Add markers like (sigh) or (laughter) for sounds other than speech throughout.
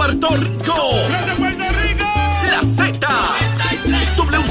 Puerto Rico.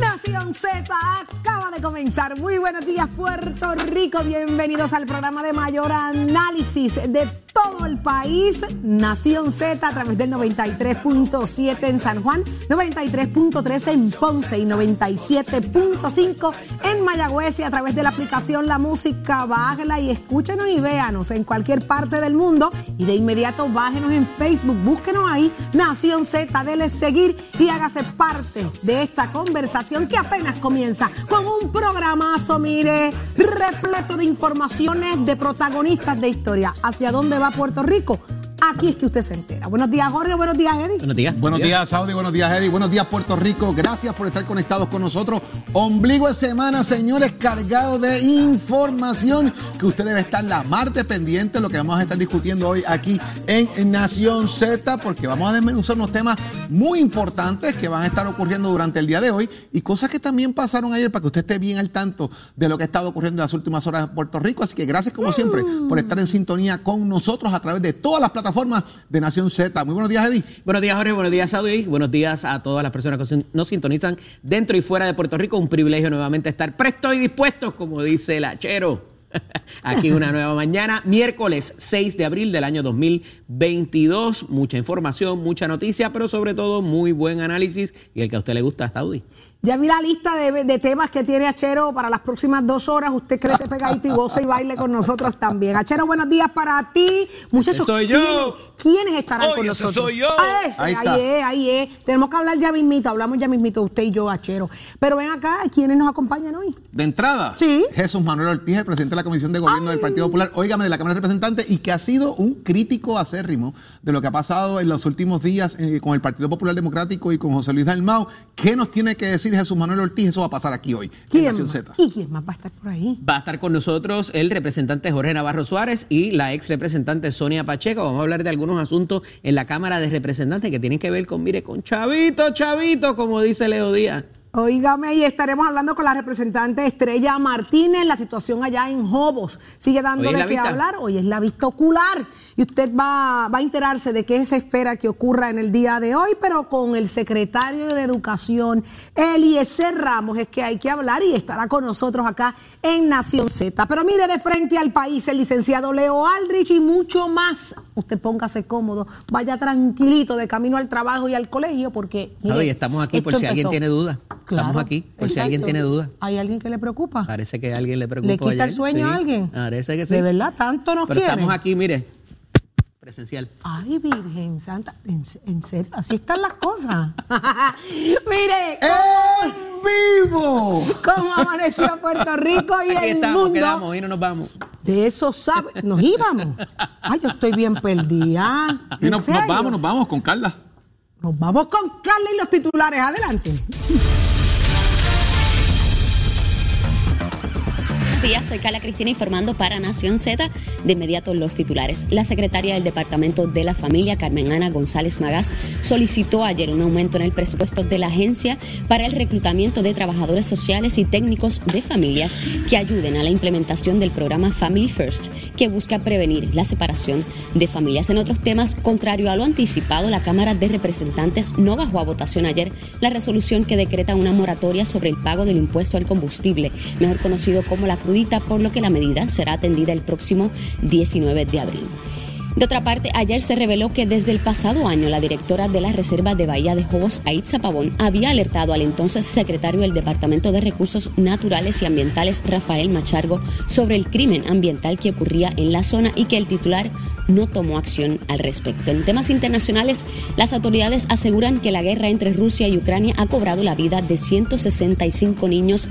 Nación Z acaba de comenzar. Muy buenos días, Puerto Rico. Bienvenidos al programa de mayor análisis de todo el país. Nación Z a través del 93.7 en San Juan, 93.3 en Ponce y 97.5 en Mayagüez y a través de la aplicación La Música. Bájela y escúchenos y véanos en cualquier parte del mundo. Y de inmediato bájenos en Facebook, búsquenos ahí, Nación Z, dele seguir y hágase parte de esta conversación que apenas comienza con un programazo, mire, repleto de informaciones de protagonistas de historia. ¿Hacia dónde va Puerto Rico? Aquí es que usted se entera. Buenos días, Jorge. Buenos días, Eddie. Buenos días. Buenos días, Saudi. Buenos días, Eddie. Buenos días, Puerto Rico. Gracias por estar conectados con nosotros. Ombligo de semana, señores, cargado de información que usted debe estar la martes pendiente, lo que vamos a estar discutiendo hoy aquí en Nación Z, porque vamos a desmenuzar unos temas muy importantes que van a estar ocurriendo durante el día de hoy y cosas que también pasaron ayer para que usted esté bien al tanto de lo que ha estado ocurriendo en las últimas horas en Puerto Rico. Así que gracias, como siempre, por estar en sintonía con nosotros a través de todas las plataformas de Nación Z. Muy buenos días, Eddie. Buenos días, Jorge. Buenos días, Saudi. Buenos días a todas las personas que nos sintonizan dentro y fuera de Puerto Rico. Un privilegio nuevamente estar prestos y dispuestos, como dice el hachero. (laughs) Aquí una nueva mañana, miércoles 6 de abril del año 2022. Mucha información, mucha noticia, pero sobre todo muy buen análisis y el que a usted le gusta, Saudi. Ya vi la lista de, de, temas que tiene Achero para las próximas dos horas. Usted crece pegadito y goce y baile con nosotros también. Achero, buenos días para ti. Muchachos, soy yo. ¿quiénes estarán Oye, con ese nosotros? soy yo. Ah, ese, Ahí es, ahí es. Tenemos que hablar ya mismito. Hablamos ya mismito, usted y yo, Achero. Pero ven acá, ¿quiénes nos acompañan hoy? De entrada, Sí. Jesús Manuel Ortiz, el presidente de la Comisión de Gobierno del Partido Popular, óigame, de la Cámara de Representantes, y que ha sido un crítico acérrimo de lo que ha pasado en los últimos días eh, con el Partido Popular Democrático y con José Luis Dalmau. ¿Qué nos tiene que decir Jesús Manuel Ortiz? Eso va a pasar aquí hoy, en ¿Quién? Z. ¿Y quién más va a estar por ahí? Va a estar con nosotros el representante Jorge Navarro Suárez y la ex representante Sonia Pacheco. Vamos a hablar de algunos asuntos en la Cámara de Representantes que tienen que ver con, mire, con Chavito, Chavito, como dice Leo Díaz. Óigame, y estaremos hablando con la representante Estrella Martínez. La situación allá en Jobos sigue dando de qué vista. hablar. Hoy es la vista ocular. Y usted va, va a enterarse de qué se espera que ocurra en el día de hoy, pero con el secretario de Educación, Eliezer Ramos, es que hay que hablar y estará con nosotros acá en Nación Z. Pero mire de frente al país el licenciado Leo Aldrich y mucho más. Usted póngase cómodo, vaya tranquilito de camino al trabajo y al colegio, porque. mire, ¿Sabe? Y estamos aquí por si alguien tiene duda. Claro, Estamos aquí por si alguien tiene duda. ¿Hay alguien que le preocupa? Parece que a alguien le preocupa. ¿Le quita el sueño Sí, a alguien? Parece que sí. ¿De verdad? ¿Tanto nos Pero quiere? estamos aquí, mire, presencial. Ay, Virgen Santa, ¿en, en serio? Así están las cosas. (laughs) Mire, ¡En vivo! cómo amaneció Puerto Rico y Aquí el estamos, mundo. quedamos y no nos vamos. De eso sabe. Nos íbamos. Ay, yo estoy bien perdida. Sí, ¿En nos, vamos, nos vamos con Carla. Nos vamos con Carla y los titulares. Adelante. Días, soy Carla Cristina informando para Nación Z. De inmediato los titulares. La secretaria del Departamento de la Familia, Carmen Ana González Magás, solicitó ayer un aumento en el presupuesto de la agencia para el reclutamiento de trabajadores sociales y técnicos de familias que ayuden a la implementación del programa Family First, que busca prevenir la separación de familias. En otros temas, contrario a lo anticipado, la Cámara de Representantes no bajó a votación ayer la resolución que decreta una moratoria sobre el pago del impuesto al combustible, mejor conocido como la por lo que la medida será atendida el próximo 19 de abril. De otra parte, ayer se reveló que desde el pasado año la directora de la Reserva de Bahía de Jobos, Aitza Pavón, había alertado al entonces secretario del Departamento de Recursos Naturales y Ambientales, Rafael Machargo, sobre el crimen ambiental que ocurría en la zona y que el titular no tomó acción al respecto. En temas internacionales, las autoridades aseguran que la guerra entre Rusia y Ucrania ha cobrado la vida de 165 niños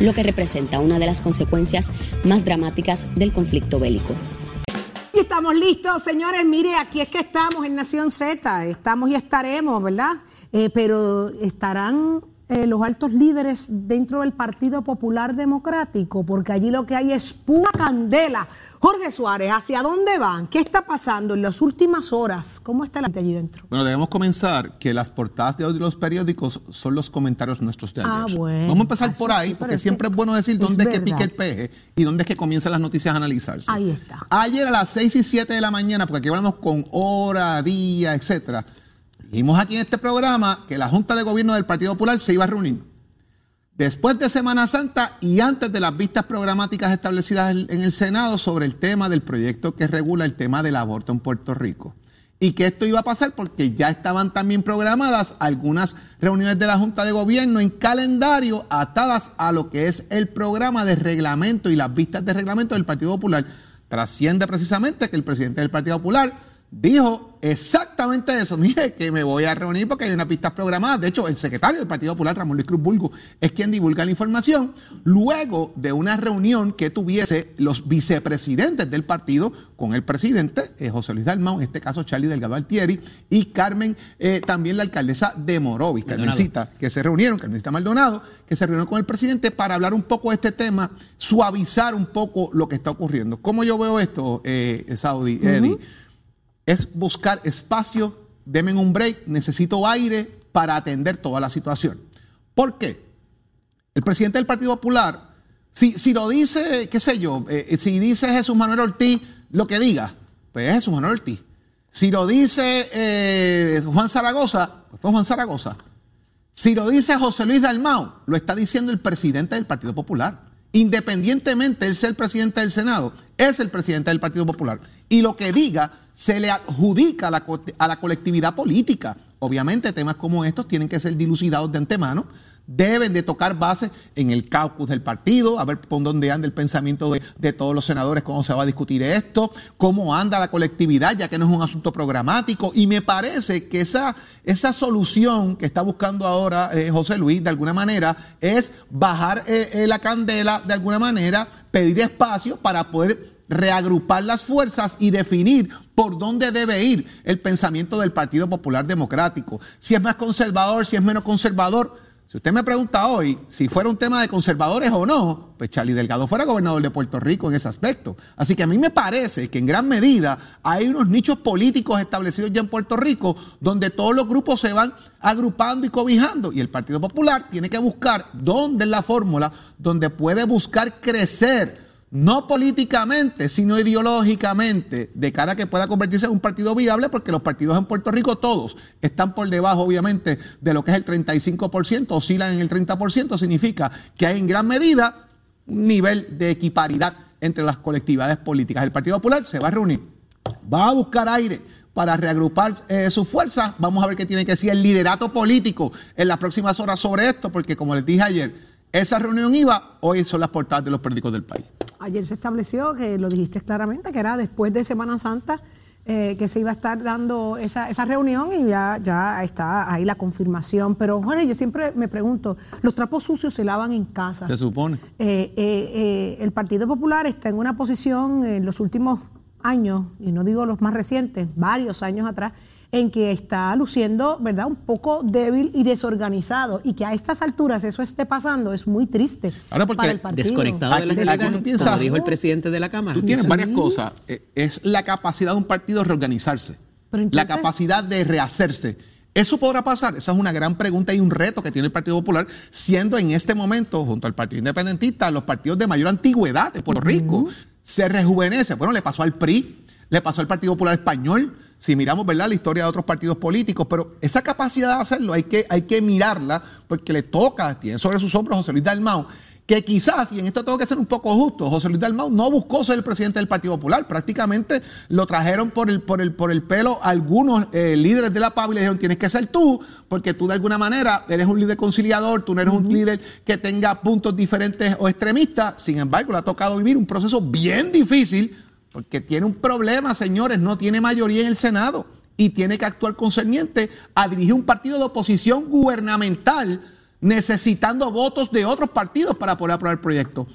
lo que representa una de las consecuencias más dramáticas del conflicto bélico. Y estamos listos, señores. Mire, aquí es que estamos en Nación Z. Estamos y estaremos, ¿verdad? Eh, pero estarán eh, los altos líderes dentro del Partido Popular Democrático, porque allí lo que hay es pura candela. Jorge Suárez, ¿hacia dónde van? ¿Qué está pasando en las últimas horas? ¿Cómo está la gente allí dentro? Bueno, debemos comenzar que las portadas de hoy de los periódicos son los comentarios nuestros de ayer. Ah, bueno. Vamos a empezar Ah, por eso ahí, sí, porque siempre es bueno decir dónde es que pique el peje y dónde es que comienzan las noticias a analizarse. Ahí está. Ayer a las 6 y 7 de la mañana, porque aquí hablamos con hora, día, etcétera, dijimos aquí en este programa que la Junta de Gobierno del Partido Popular se iba a reunir. Después de Semana Santa y antes de las vistas programáticas establecidas en el Senado sobre el tema del proyecto que regula el tema del aborto en Puerto Rico. Y que esto iba a pasar porque ya estaban también programadas algunas reuniones de la Junta de Gobierno en calendario atadas a lo que es el programa de reglamento y las vistas de reglamento del Partido Popular. Trasciende precisamente que el presidente del Partido Popular dijo exactamente eso. Mire, que me voy a reunir porque hay unas pistas programadas. De hecho, el secretario del Partido Popular, Ramón Luis Cruz Bulgo, es quien divulga la información. Luego de una reunión que tuviese los vicepresidentes del partido con el presidente, eh, José Luis Dalmau, en este caso Charlie Delgado Altieri, y Carmen, eh, también la alcaldesa de Morovis, Maldonado. Carmencita, que se reunieron, Carmencita Maldonado, que se reunieron con el presidente para hablar un poco de este tema, suavizar un poco lo que está ocurriendo. ¿Cómo yo veo esto, eh, Saudi, Eddie? Es buscar espacio, denme un break, necesito aire para atender toda la situación. ¿Por qué? El presidente del Partido Popular, si, si lo dice, qué sé yo, eh, si dice Jesús Manuel Ortiz, lo que diga, pues es Jesús Manuel Ortiz. Si lo dice eh, Juan Zaragoza, pues fue Juan Zaragoza. Si lo dice José Luis Dalmau, lo está diciendo el presidente del Partido Popular. Independientemente de ser presidente del Senado, es el presidente del Partido Popular. Y lo que diga se le adjudica a la colectividad política. Obviamente temas como estos tienen que ser dilucidados de antemano. Deben de tocar base en el caucus del partido, a ver por dónde anda el pensamiento de, todos los senadores, cómo se va a discutir esto, cómo anda la colectividad, ya que no es un asunto programático. Y me parece que esa, esa solución que está buscando ahora eh, José Luis, de alguna manera, es bajar eh, eh, la candela, de alguna manera, pedir espacio para poder reagrupar las fuerzas y definir por dónde debe ir el pensamiento del Partido Popular Democrático. Si es más conservador, si es menos conservador. Si usted me pregunta hoy si fuera un tema de conservadores o no, pues Charlie Delgado fuera gobernador de Puerto Rico en ese aspecto. Así que a mí me parece que en gran medida hay unos nichos políticos establecidos ya en Puerto Rico donde todos los grupos se van agrupando y cobijando y el Partido Popular tiene que buscar dónde es la fórmula donde puede buscar crecer no políticamente, sino ideológicamente, de cara a que pueda convertirse en un partido viable, porque los partidos en Puerto Rico todos están por debajo, obviamente, de lo que es el 35%, oscilan en el 30%, significa que hay en gran medida un nivel de equiparidad entre las colectividades políticas. El Partido Popular se va a reunir, va a buscar aire para reagrupar eh, sus fuerzas. Vamos a ver qué tiene que decir el liderato político en las próximas horas sobre esto, porque como les dije ayer, esa reunión iba, hoy son las portadas de los periódicos del país. Ayer se estableció, que lo dijiste claramente, que era después de Semana Santa eh, que se iba a estar dando esa, esa reunión y ya, ya está ahí la confirmación. Pero, Jorge, yo siempre me pregunto, los trapos sucios se lavan en casa. Se supone. Eh, eh, eh, el Partido Popular está en una posición en los últimos años, y no digo los más recientes, varios años atrás, en que está luciendo, ¿verdad?, un poco débil y desorganizado. Y que a estas alturas eso esté pasando es muy triste Ahora, porque para el partido. Desconectado de las Aquí- delegaciones, uno piensa- como dijo el presidente de la Cámara. Tú tienes Sí. varias cosas. Eh, Es la capacidad de un partido de reorganizarse. Pero la capacidad de rehacerse. ¿Eso podrá pasar? Esa es una gran pregunta y un reto que tiene el Partido Popular, siendo en este momento, junto al Partido Independentista, los partidos de mayor antigüedad de Puerto Rico. Se rejuvenece. Bueno, le pasó al PRI, le pasó al Partido Popular Español. Si miramos, ¿verdad?, la historia de otros partidos políticos, pero esa capacidad de hacerlo hay que, hay que mirarla porque le toca, tiene sobre sus hombros José Luis Dalmau, que quizás, y en esto tengo que ser un poco justo, José Luis Dalmau no buscó ser el presidente del Partido Popular, prácticamente lo trajeron por el, por el, por el pelo algunos eh, líderes de la PAB y le dijeron, tienes que ser tú, porque tú de alguna manera eres un líder conciliador, tú no eres un líder que tenga puntos diferentes o extremistas, sin embargo, le ha tocado vivir un proceso bien difícil, porque tiene un problema, señores, no tiene mayoría en el Senado y tiene que actuar concerniente a dirigir un partido de oposición gubernamental necesitando votos de otros partidos para poder aprobar el proyecto.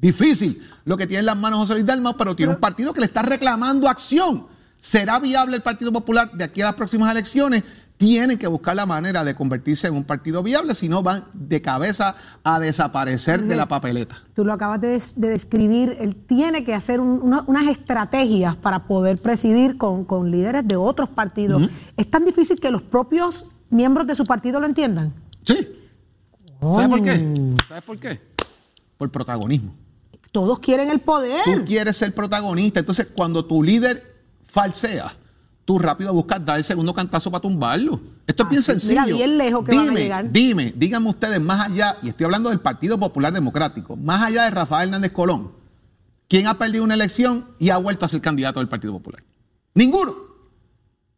Difícil lo que tiene en las manos José Luis Dalmau, pero tiene un partido que le está reclamando acción. ¿Será viable el Partido Popular de aquí a las próximas elecciones? Tienen que buscar la manera de convertirse en un partido viable, si no van de cabeza a desaparecer de la papeleta. Tú lo acabas de, de describir, él tiene que hacer un- una- unas estrategias para poder presidir con, con líderes de otros partidos. Es tan difícil que los propios miembros de su partido lo entiendan. Sí. ¿Sabes por qué? ¿Sabes por qué? Por protagonismo. Todos quieren el poder. Tú quieres ser protagonista. Entonces, cuando tu líder falsea, tú rápido buscas dar el segundo cantazo para tumbarlo. Esto es bien Así, sencillo. mira, bien lejos que dime, van a llegar. Dime, díganme ustedes más allá, y estoy hablando del Partido Popular Democrático, más allá de Rafael Hernández Colón, ¿quién ha perdido una elección y ha vuelto a ser candidato del Partido Popular? Ninguno.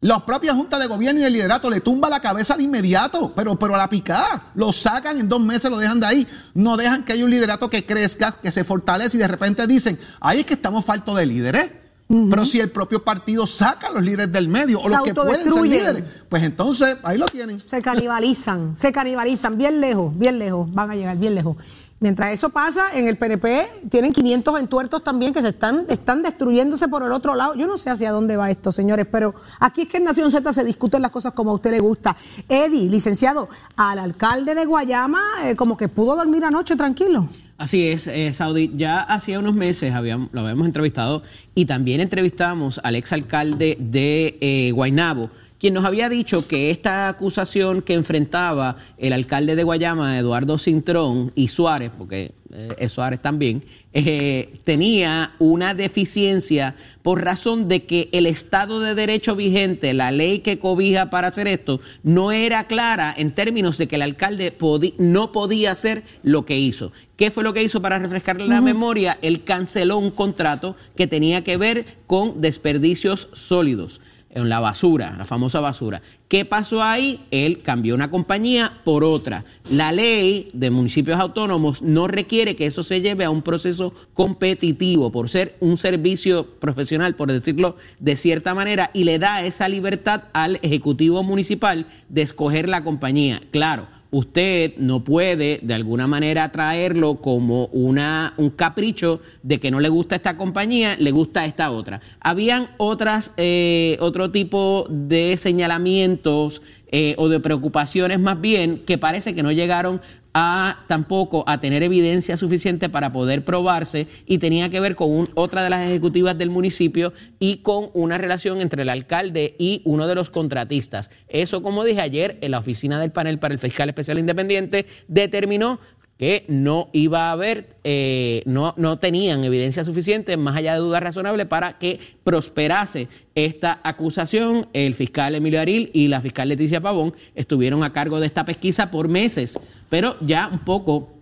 La propia Junta de Gobierno y el liderato le tumba la cabeza de inmediato, pero, pero a la picada. Lo sacan en dos meses, lo dejan de ahí. No dejan que haya un liderato que crezca, que se fortalece y de repente dicen, ahí es que estamos faltos de líderes. Pero si el propio partido saca a los líderes del medio o los que pueden ser líderes, pues entonces ahí lo tienen. Se canibalizan, (laughs) se canibalizan, bien lejos, bien lejos, van a llegar bien lejos. Mientras eso pasa, en el PNP tienen 500 entuertos también que se están, están destruyéndose por el otro lado. Yo no sé hacia dónde va esto, señores, pero aquí es que en Nación Z se discuten las cosas como a usted le gusta. Eddie, licenciado, al alcalde de Guayama, eh, como que pudo dormir anoche tranquilo. Así es, eh, Saudi. Ya hacía unos meses habíamos, lo habíamos entrevistado y también entrevistamos al exalcalde de eh, Guaynabo, quien nos había dicho que esta acusación que enfrentaba el alcalde de Guayama, Eduardo Cintrón, y Suárez, porque eh, es Suárez también, eh, tenía una deficiencia por razón de que el Estado de Derecho vigente, la ley que cobija para hacer esto, no era clara en términos de que el alcalde no podía hacer lo que hizo. ¿Qué fue lo que hizo para refrescarle la memoria? Él canceló un contrato que tenía que ver con desperdicios sólidos en la basura, la famosa basura. ¿Qué pasó ahí? Él cambió una compañía por otra. La ley de municipios autónomos no requiere que eso se lleve a un proceso competitivo por ser un servicio profesional, por decirlo de cierta manera, y le da esa libertad al Ejecutivo Municipal de escoger la compañía. Claro, usted no puede de alguna manera traerlo como una, un capricho de que no le gusta esta compañía, le gusta esta otra. Habían otras, eh, otro tipo de señalamientos eh, o de preocupaciones más bien que parece que no llegaron a tampoco a tener evidencia suficiente para poder probarse y tenía que ver con un- otra de las ejecutivas del municipio y con una relación entre el alcalde y uno de los contratistas. Eso, como dije ayer, en la oficina del panel para el fiscal especial independiente determinó que no iba a haber, eh, no, no tenían evidencia suficiente, más allá de dudas razonables, para que prosperase esta acusación. El fiscal Emilio Aril y la fiscal Leticia Pavón estuvieron a cargo de esta pesquisa por meses, pero ya un poco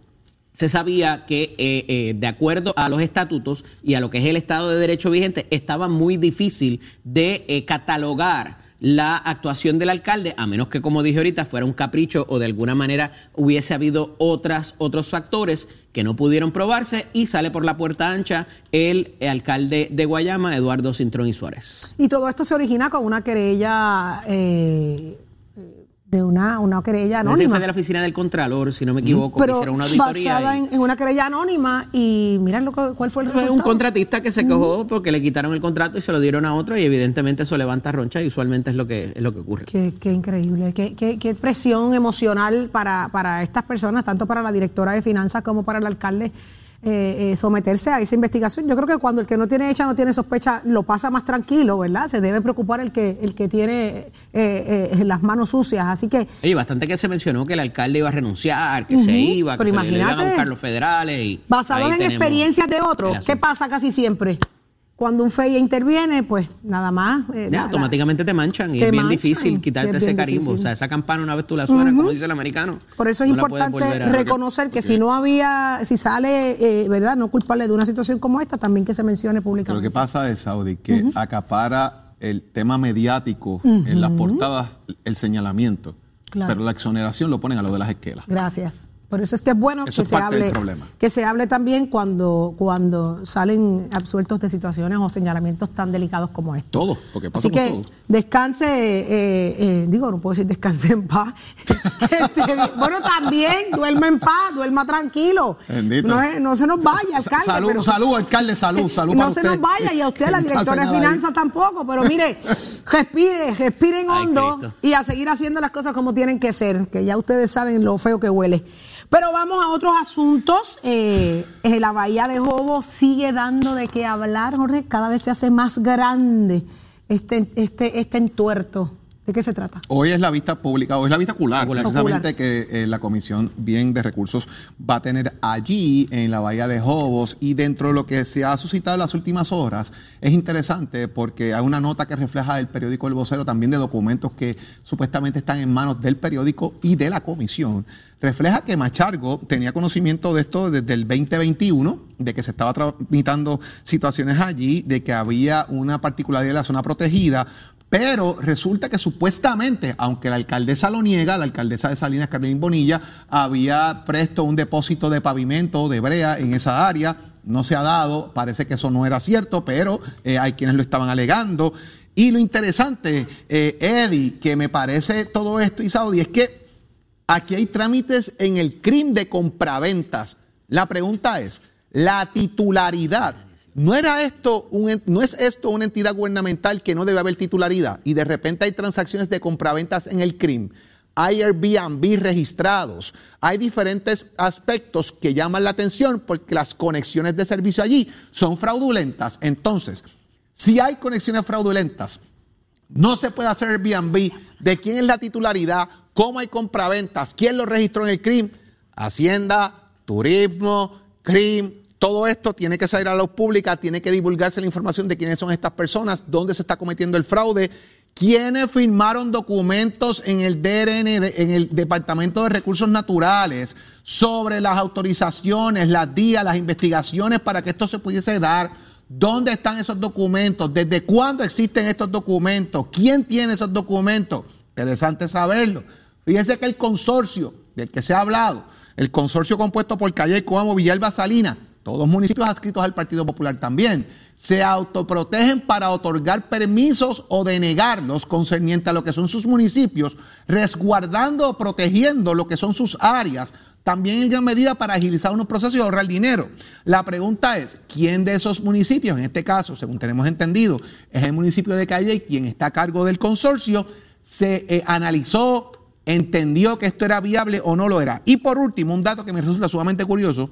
se sabía que eh, eh, de acuerdo a los estatutos y a lo que es el Estado de Derecho vigente, estaba muy difícil de eh, catalogar la actuación del alcalde, a menos que, como dije ahorita, fuera un capricho o de alguna manera hubiese habido otras, otros factores que no pudieron probarse y sale por la puerta ancha el alcalde de Guayama, Eduardo Cintrón y Suárez. Y todo esto se origina con una querella, eh, de una, una querella anónima. fue de la oficina del Contralor, si no me equivoco, que hicieron una auditoría. basada en, en una querella anónima y lo que, cuál fue el Fue resultado. un contratista que se quejó porque le quitaron el contrato y se lo dieron a otro y evidentemente eso levanta roncha y usualmente es lo que es lo que ocurre. Qué, qué increíble, qué, qué- qué presión emocional para, para estas personas, tanto para la directora de finanzas como para el alcalde, eh, eh, someterse a esa investigación. Yo creo que cuando el que no tiene hecha no tiene sospecha, lo pasa más tranquilo, ¿verdad? Se debe preocupar el que, el que tiene eh, eh, las manos sucias. Así que Oye, bastante que se mencionó que el alcalde iba a renunciar, que se iba, que pero se le iban a buscar los federales. Y Basado ahí en tenemos experiencias de otros, ¿qué pasa casi siempre? Cuando un FEI interviene, pues nada más. eh, Ya, la- la- automáticamente te manchan y Te es bien manchan, difícil es quitarte bien ese carimbo. difícil. O sea, esa campana una vez tú la suenas, como dice el americano. Por eso es no importante reconocer que si no había, si sale, eh, ¿verdad? No culpable de una situación como esta, también que se mencione Pero lo públicamente. que pasa es, Saudi, que acapara el tema mediático en las portadas, el señalamiento. Claro. Pero la exoneración lo ponen a lo de las esquelas. Gracias. Por eso es que es bueno Eso que es se hable, que se hable también cuando, cuando salen absueltos de situaciones o señalamientos tan delicados como estos. Todo, porque pasa Así que todo. descanse, eh, eh, digo, no puedo decir descanse en paz. (laughs) Este, bueno, también duerma en paz, duerma tranquilo. Bendito. No, no se nos vaya, alcalde. salud, pero- salud, alcalde, salud, salud no para se usted. nos vaya y a usted, la directora de ahí. finanzas tampoco, pero (laughs) mire, respire, respiren hondo y a seguir haciendo las cosas como tienen que ser, que ya ustedes saben lo feo que huele. Pero vamos a otros asuntos. Eh, eh, la bahía de Jobo sigue dando de qué hablar, Jorge. Cada vez se hace más grande este, este, este entuerto. ¿De qué se trata? Hoy es la vista pública, hoy es la vista ocular, Ocular. precisamente Ocular. que eh, la Comisión Bien de Recursos va a tener allí en la Bahía de Jobos y dentro de lo que se ha suscitado en las últimas horas es interesante porque hay una nota que refleja el periódico El Vocero también de documentos que supuestamente están en manos del periódico y de la Comisión. Refleja que Machargo tenía conocimiento de esto desde el 2021, de que se estaba tramitando situaciones allí, de que había una particularidad de la zona protegida, pero resulta que supuestamente, aunque la alcaldesa lo niega, la alcaldesa de Salinas, Carolina Bonilla, había presto un depósito de pavimento de brea en esa área. No se ha dado, parece que eso no era cierto, pero eh, hay quienes lo estaban alegando. Y lo interesante, eh, Eddie, que me parece todo esto y Saudi, es que aquí hay trámites en el crimen de compraventas. La pregunta es, la titularidad. ¿No era esto un, no es esto una entidad gubernamental que no debe haber titularidad y de repente hay transacciones de compraventas en el CRIM? Hay Airbnb registrados, hay diferentes aspectos que llaman la atención porque las conexiones de servicio allí son fraudulentas. Entonces, si hay conexiones fraudulentas, no se puede hacer Airbnb. ¿De quién es la titularidad? ¿Cómo hay compraventas? ¿Quién lo registró en el CRIM? Hacienda, Turismo, CRIM. Todo esto tiene que salir a la luz pública, tiene que divulgarse la información de quiénes son estas personas, dónde se está cometiendo el fraude, quiénes firmaron documentos en el DRN, en el Departamento de Recursos Naturales, sobre las autorizaciones, las días, las investigaciones para que esto se pudiese dar. ¿Dónde están esos documentos? ¿Desde cuándo existen estos documentos? ¿Quién tiene esos documentos? Interesante saberlo. Fíjense que el consorcio del que se ha hablado, el consorcio compuesto por Calle Coamo, Villalba Salina, todos municipios adscritos al Partido Popular también, se autoprotegen para otorgar permisos o denegarlos concerniente a lo que son sus municipios, resguardando o protegiendo lo que son sus áreas, también en gran medida para agilizar unos procesos y ahorrar dinero. La pregunta es, ¿quién de esos municipios, en este caso, según tenemos entendido, es el municipio de Calle, quien está a cargo del consorcio, se eh, analizó, entendió que esto era viable o no lo era? Y por último, un dato que me resulta sumamente curioso,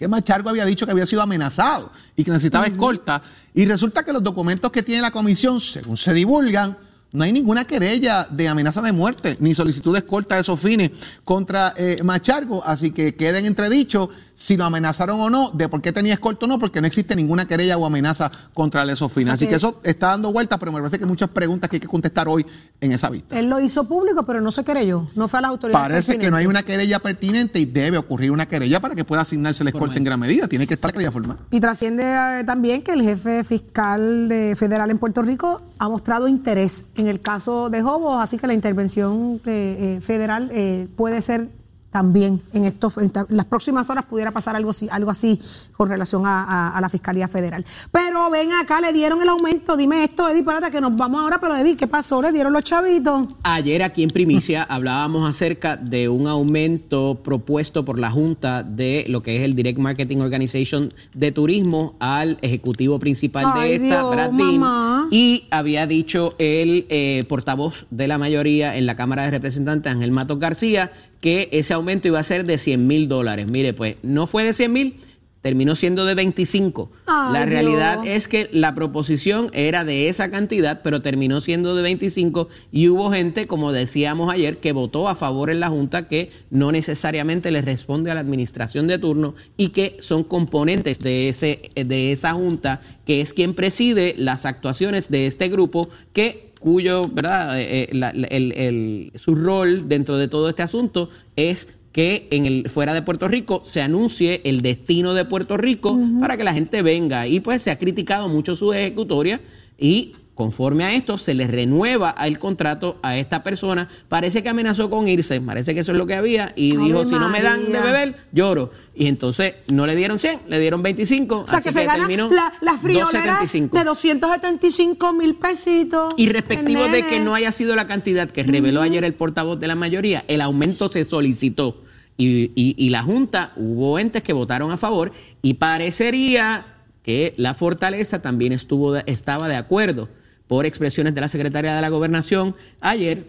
que Machargo había dicho que había sido amenazado y que necesitaba escolta. Y resulta que los documentos que tiene la comisión, según se divulgan, no hay ninguna querella de amenaza de muerte ni solicitud de escolta de esos fines contra eh, Machargo. Así que queden entredicho si lo amenazaron o no, de por qué tenía escolta o no, porque no existe ninguna querella o amenaza contra esos fines. O sea Así que- que eso está dando vueltas, pero me parece que hay muchas preguntas que hay que contestar hoy en esa vista. Él lo hizo público, pero no se querelló. No fue a las autoridades. Parece que no hay una querella pertinente y debe ocurrir una querella para que pueda asignarse la escolta en gran medida. Tiene que estar la querella formal. Y trasciende eh, también que el jefe fiscal de- federal en Puerto Rico ha mostrado interés en el caso de Jobos, así que la intervención de, eh, federal eh, puede ser también en estos en las próximas horas pudiera pasar algo así, algo así con relación a, a- a la Fiscalía Federal. Pero ven acá, le dieron el aumento. Dime esto, Eddie, espérate que nos vamos ahora, pero Eddie, ¿qué pasó? ¿Le dieron los chavitos? Ayer aquí en Primicia (laughs) hablábamos acerca de un aumento propuesto por la Junta de lo que es el Direct Marketing Organization de Turismo al ejecutivo principal Ay, de esta, Dios. Y había dicho el eh, portavoz de la mayoría en la Cámara de Representantes, Ángel Matos García, que ese aumento iba a ser de 100 mil dólares. Mire, pues no fue de 100 mil, terminó siendo de 25. Ay, la realidad Dios. es que la proposición era de esa cantidad, pero terminó siendo de 25 y hubo gente, como decíamos ayer, que votó a favor en la Junta que no necesariamente le responde a la administración de turno y que son componentes de, ese, de esa Junta, que es quien preside las actuaciones de este grupo que cuyo, ¿verdad? Eh, eh, la- la- el- el- su rol dentro de todo este asunto es que en el fuera de Puerto Rico se anuncie el destino de Puerto Rico para que la gente venga. Y pues se ha criticado mucho su ejecutoria Y conforme a esto, se le renueva el contrato a esta persona. Parece que amenazó con irse, parece que eso es lo que había. Y dijo, si no me dan de beber, lloro. Y entonces no le dieron 100, le dieron 25. O sea, así que se gana terminó la, la friolera 275. de 275 mil pesitos. Y respectivo de que no haya sido la cantidad que reveló ayer el portavoz de la mayoría, el aumento se solicitó. Y, y- y la Junta, hubo entes que votaron a favor y parecería que la fortaleza también estuvo estaba de acuerdo por expresiones de la secretaria de la Gobernación ayer,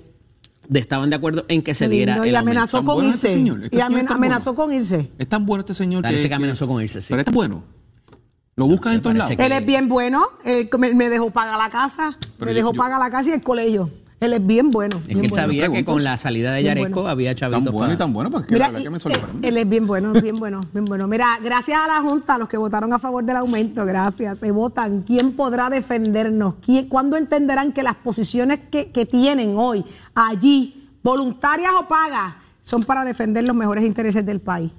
estaban de acuerdo en que se diera lindo, el y aumento. amenazó Tan con bueno este irse. señor, este y señor amen- tan amenazó bueno. con irse. Es tan bueno este señor Parece que amenazó con irse, sí. Pero este es bueno. Lo buscas Sí, en todos lados. que- Él es bien bueno. él me, me dejó pagar la casa. Pero me yo- dejó yo- pagar la casa y el colegio. Él es bien bueno. Es bien que él bueno. sabía que con la salida de Yaresco bueno. había Tan chavitos bueno y pa- tan bueno, porque Mira, la verdad y- que me sorprende. él es bien bueno, bien bueno, bien bueno. Mira, gracias a la Junta, a los que votaron a favor del aumento, gracias, se votan. ¿Quién podrá defendernos? ¿Quién, ¿Cuándo entenderán que las posiciones que, que tienen hoy allí, voluntarias o pagas, son para defender los mejores intereses del país?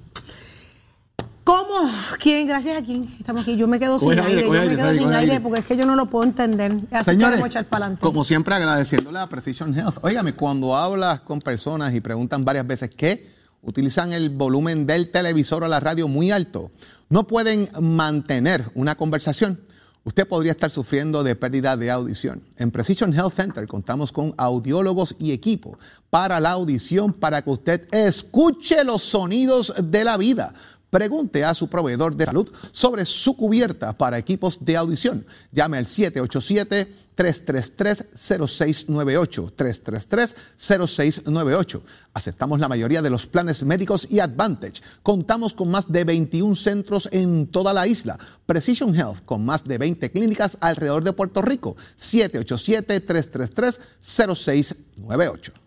¿Cómo? ¿Quién? Gracias a quién. Estamos aquí. Yo me quedo sin aire, aire, yo me quedo sin aire, porque es que yo no lo puedo entender. Así que Señores, vamos a echar para adelante. como siempre agradeciéndole a Precision Health. Óigame, cuando hablas con personas y preguntan varias veces qué, utilizan el volumen del televisor o la radio muy alto, no pueden mantener una conversación. Usted podría estar sufriendo de pérdida de audición. En Precision Health Center contamos con audiólogos y equipo para la audición para que usted escuche los sonidos de la vida. Pregunte a su proveedor de salud sobre su cubierta para equipos de audición. Llame al 787-333-0698. 333-0698. Aceptamos la mayoría de los planes médicos y Advantage. Contamos con más de 21 centros en toda la isla. Precision Health con más de 20 clínicas alrededor de Puerto Rico. 787-333-0698.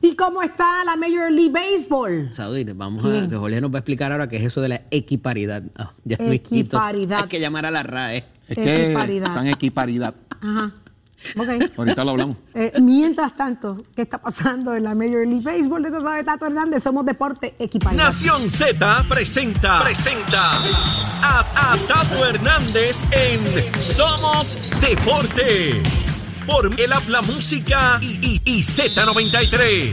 ¿Y cómo está la Major League Baseball? Saudi, vamos ¿Quién? a que Jorge nos va a explicar ahora qué es eso de la equiparidad. Ah, ya. Equiparidad. Hay que llamar a la RAE. Es que Equiparidad. están equiparidad. Ajá. Ok. Ahorita lo hablamos. (laughs) Eh, mientras tanto, ¿qué está pasando en la Major League Baseball? Eso sabe Tato Hernández. Somos Deporte Equiparidad. Nación Z presenta, presenta a, a Tato Hernández en Somos Deporte. Por el Habla Música y, y- y Z93.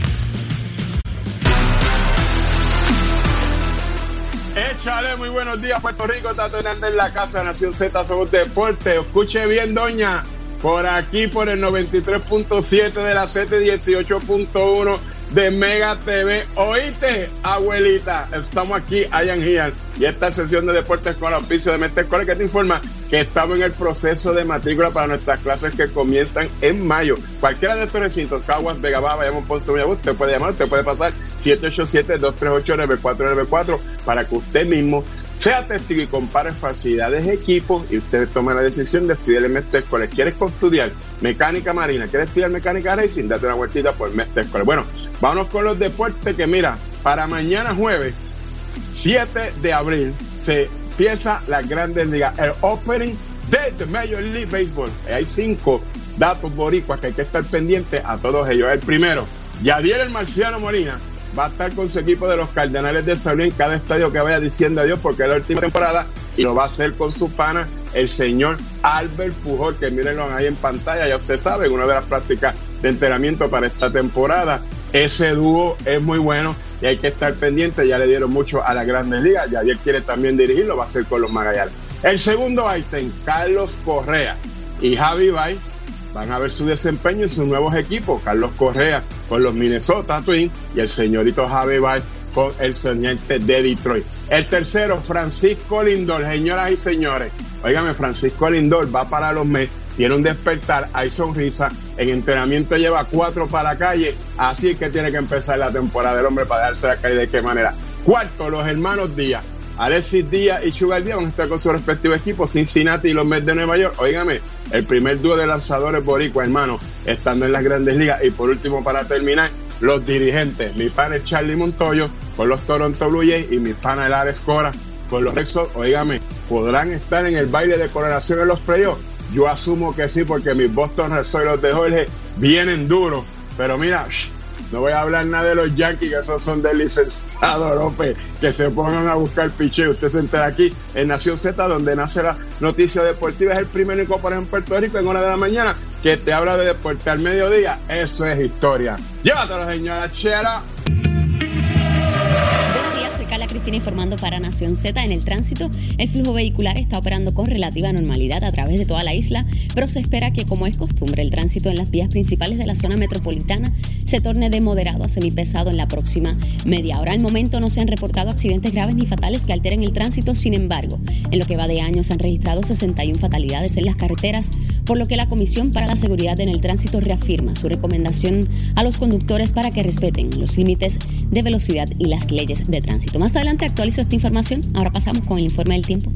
Échale, muy buenos días, Puerto Rico, Tato Hernández en la casa de Nación Z, somos deporte. Escuche bien, doña, por aquí, por el 93.7 de la Z18.1 de Mega TV. Oíste, abuelita, estamos aquí, Ian Here, y esta sesión de deportes con el auspicio de Metescore que te informa que estamos en el proceso de matrícula para nuestras clases que comienzan en mayo. Cualquiera de estos recintos, Caguas, Vega Baja, Bayamón, Ponce, Mayagüez, usted puede llamar, usted puede pasar 787-238-9494 para que usted mismo sea testigo y compare facilidades de equipos y usted tome la decisión de estudiar en Mestre Escolar. ¿Quieres estudiar mecánica marina? ¿Quieres estudiar mecánica racing? Date una vueltita por Mestre Escolar. Bueno, vámonos con los deportes que mira, para mañana jueves 7 de abril se empieza la Grandes Ligas, el opening de the Major League Baseball. Hay cinco datos boricuas que hay que estar pendientes a todos ellos. El primero, Yadier el Marciano Molina va a estar con su equipo de los Cardenales de San Luis en cada estadio que vaya diciendo adiós porque es la última temporada y lo va a hacer con su pana, el señor Albert Pujol, que mírenlo ahí en pantalla, ya usted sabe, una de las prácticas de entrenamiento para esta temporada. Ese dúo es muy bueno y hay que estar pendiente. Ya le dieron mucho a la Grandes Ligas. Y ayer quiere también dirigirlo, va a ser con los Magallanes. El segundo ítem, Carlos Correa y Javi Bay van a ver su desempeño en sus nuevos equipos. Carlos Correa con los Minnesota Twins y el señorito Javi Bay con el señente de Detroit. El tercero, Francisco Lindor, señoras y señores. Óigame, Francisco Lindor va para los Mets, tiene un despertar, hay sonrisa, en entrenamiento lleva cuatro para la calle, así que tiene que empezar la temporada del hombre para darse la calle de qué manera. Cuarto, los hermanos Díaz. Alexis Díaz y Sugar Díaz van a estar con su respectivo equipo, Cincinnati y los Mets de Nueva York. Óigame, el primer dúo de lanzadores boricua, hermano, estando en las grandes ligas. Y por último, para terminar, los dirigentes. Mi pana es Charlie Montoyo con los Toronto Blue Jays y mi pana el Alex Cora con los Red Sox. Óigame, ¿podrán estar en el baile de coronación en los playoffs? Yo asumo que sí, porque mis Boston Red Sox y los de Jorge vienen duros. Pero mira, No voy a hablar nada de los Yankees, que esos son del licenciado López, que se pongan a buscar piche. Usted se entera aquí en Nación Z, donde nace la noticia deportiva. Es el primer incorporado en Puerto Rico en hora de la mañana que te habla de deporte al mediodía. Eso es historia. Llévatelo, señora Chera. Cristina informando para Nación Z. En el tránsito, el flujo vehicular está operando con relativa normalidad a través de toda la isla, pero se espera que, como es costumbre, el tránsito en las vías principales de la zona metropolitana se torne de moderado a semipesado en la próxima media hora. Al momento no se han reportado accidentes graves ni fatales que alteren el tránsito, sin embargo, en lo que va de año se han registrado 61 fatalidades en las carreteras, por lo que la Comisión para la Seguridad en el Tránsito reafirma su recomendación a los conductores para que respeten los límites de velocidad y las leyes de tránsito. Más adelante actualizo esta información. Ahora pasamos con el informe del tiempo.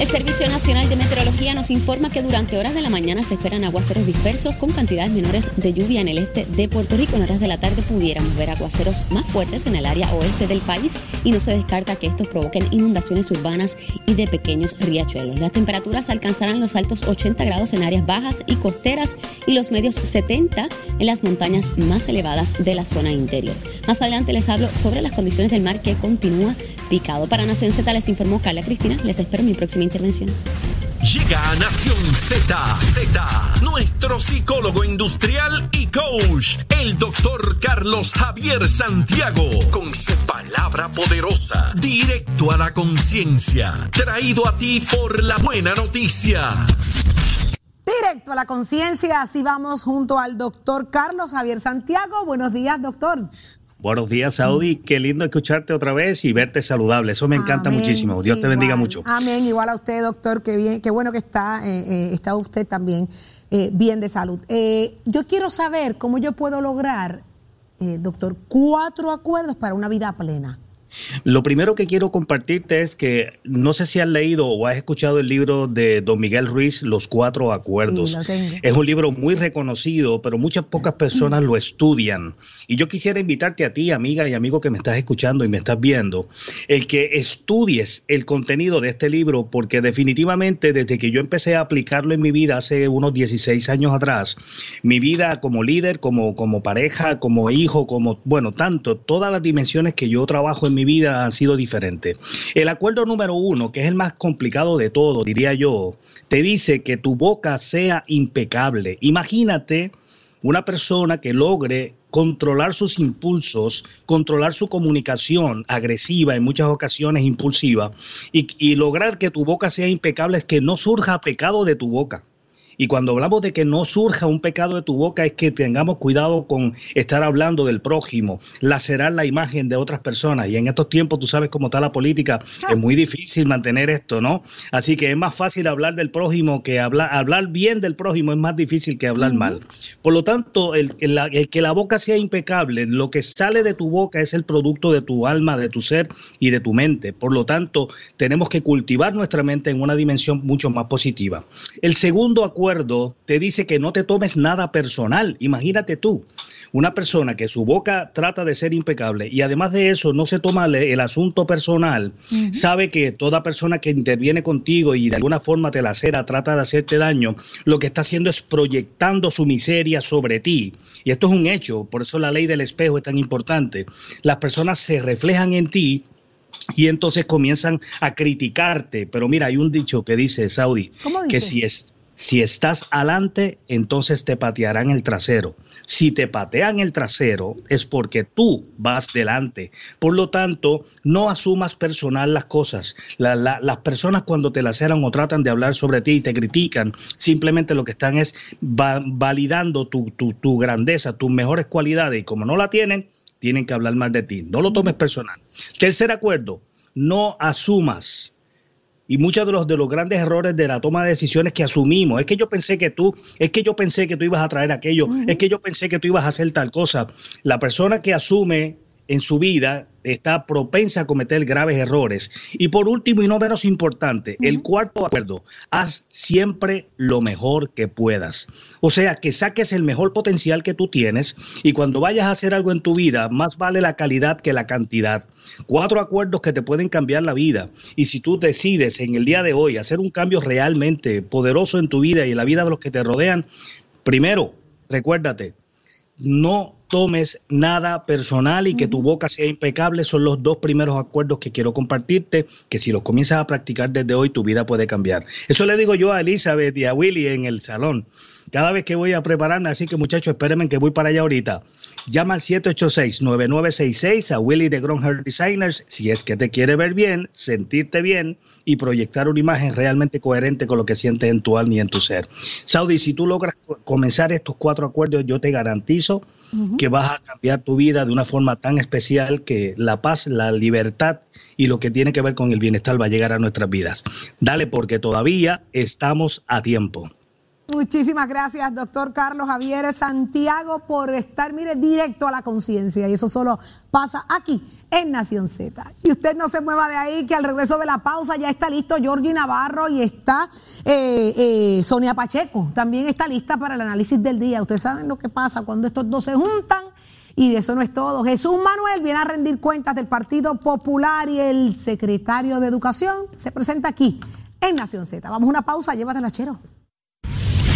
El Servicio Nacional de Meteorología nos informa que durante horas de la mañana se esperan aguaceros dispersos con cantidades menores de lluvia en el este de Puerto Rico. En horas de la tarde pudiéramos ver aguaceros más fuertes en el área oeste del país y no se descarta que estos provoquen inundaciones urbanas y de pequeños riachuelos. Las temperaturas alcanzarán los altos 80 grados en áreas bajas y costeras y los medios 70 en las montañas más elevadas de la zona interior. Más adelante les hablo sobre las condiciones del mar que continúa picado. Para Nación Z les informó Carla Cristina. Les espero en mi próxima intervención. Llega a Nación Z, Z, nuestro psicólogo industrial y coach, el doctor Carlos Javier Santiago, con su palabra poderosa, directo a la conciencia, traído a ti por la buena noticia. Directo a la conciencia, así vamos junto al doctor Carlos Javier Santiago. Buenos días, doctor. Buenos días, Saudi. Qué lindo escucharte otra vez y verte saludable. Eso me encanta muchísimo. Dios te bendiga mucho. Amén. Igual a usted, doctor. Qué bien, qué bueno que está, eh, eh, está usted también eh, bien de salud. yo quiero saber cómo yo puedo lograr, doctor, cuatro acuerdos para una vida plena. Lo primero que quiero compartirte es que no sé si has leído o has escuchado el libro de Don Miguel Ruiz, Los Cuatro Acuerdos. es un libro muy reconocido, pero muchas pocas personas lo estudian. Y yo quisiera invitarte a ti, amiga y amigo que me estás escuchando y me estás viendo, el que estudies el contenido de este libro, porque definitivamente desde que yo empecé a aplicarlo en mi vida hace unos 16 años atrás, mi vida como líder, como, como pareja, como hijo, como, bueno, tanto, todas las dimensiones que yo trabajo en mi vida han sido diferentes. El acuerdo número uno, que es el más complicado de todo, diría yo, te dice que tu boca sea impecable. Imagínate una persona que logre controlar sus impulsos, controlar su comunicación agresiva, en muchas ocasiones impulsiva, y, lograr que tu boca sea impecable es que no surja pecado de tu boca. Y cuando hablamos de que no surja un pecado de tu boca, es que tengamos cuidado con estar hablando del prójimo, lacerar la imagen de otras personas. Y en estos tiempos, tú sabes cómo está la política, es muy difícil mantener esto, ¿no? Así que es más fácil hablar del prójimo que hablar, hablar bien del prójimo es más difícil que hablar mal. Por lo tanto, el, el que la boca sea impecable, lo que sale de tu boca es el producto de tu alma, de tu ser y de tu mente. Por lo tanto, tenemos que cultivar nuestra mente en una dimensión mucho más positiva. El segundo acuerdo te dice que no te tomes nada personal. Imagínate tú, una persona que su boca trata de ser impecable y además de eso no se toma el asunto personal, sabe que toda persona que interviene contigo y de alguna forma te lacera, trata de hacerte daño, lo que está haciendo es proyectando su miseria sobre ti. Y esto es un hecho, por eso la ley del espejo es tan importante. Las personas se reflejan en ti y entonces comienzan a criticarte. Pero mira, hay un dicho que dice, Saudi, que si es si estás adelante, entonces te patearán el trasero. Si te patean el trasero es porque tú vas delante. Por lo tanto, no asumas personal las cosas. las personas cuando te laceran o tratan de hablar sobre ti y te critican, simplemente lo que están es validando tu, tu grandeza, tus mejores cualidades y como no la tienen, tienen que hablar mal de ti. No lo tomes personal. Tercer acuerdo, no asumas y muchos de los, de los grandes errores de la toma de decisiones que asumimos. Es que yo pensé que tú, es que yo pensé que tú ibas a traer aquello, es que yo pensé que tú ibas a hacer tal cosa. La persona que asume en su vida está propensa a cometer graves errores. Y por último y no menos importante, el cuarto acuerdo, haz siempre lo mejor que puedas. O sea, que saques el mejor potencial que tú tienes y cuando vayas a hacer algo en tu vida, más vale la calidad que la cantidad. Cuatro acuerdos que te pueden cambiar la vida. Y si tú decides en el día de hoy hacer un cambio realmente poderoso en tu vida y en la vida de los que te rodean, Primero, recuérdate, no tomes nada personal y que tu boca sea impecable son los dos primeros acuerdos que quiero compartirte, que si los comienzas a practicar desde hoy, tu vida puede cambiar. Eso le digo yo a Elizabeth y a Willy en el salón. Cada vez que voy a prepararme, así que muchachos, espérenme que voy para allá ahorita. Llama al 786-9966 a Willy de Hair Designers si es que te quiere ver bien, sentirte bien y proyectar una imagen realmente coherente con lo que sientes en tu alma y en tu ser. Saudi, si tú logras comenzar estos cuatro acuerdos, yo te garantizo que vas a cambiar tu vida de una forma tan especial que la paz, la libertad y lo que tiene que ver con el bienestar va a llegar a nuestras vidas. Dale porque todavía estamos a tiempo. Muchísimas gracias, doctor Carlos Javier Santiago, por estar, mire, directo a la conciencia. Y eso solo pasa aquí en Nación Z. Y usted no se mueva de ahí, que al regreso de la pausa ya está listo Georgie Navarro y está eh, eh, Sonia Pacheco. También está lista para el análisis del día. Ustedes saben lo que pasa cuando estos dos se juntan. Y eso no es todo. Jesús Manuel viene a rendir cuentas del Partido Popular y el secretario de Educación se presenta aquí en Nación Z. Vamos a una pausa, llévatela, chero.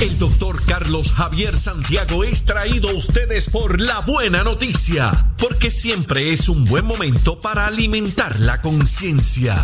El doctor Carlos Javier Santiago es traído a ustedes por la buena noticia, porque siempre es un buen momento para alimentar la conciencia.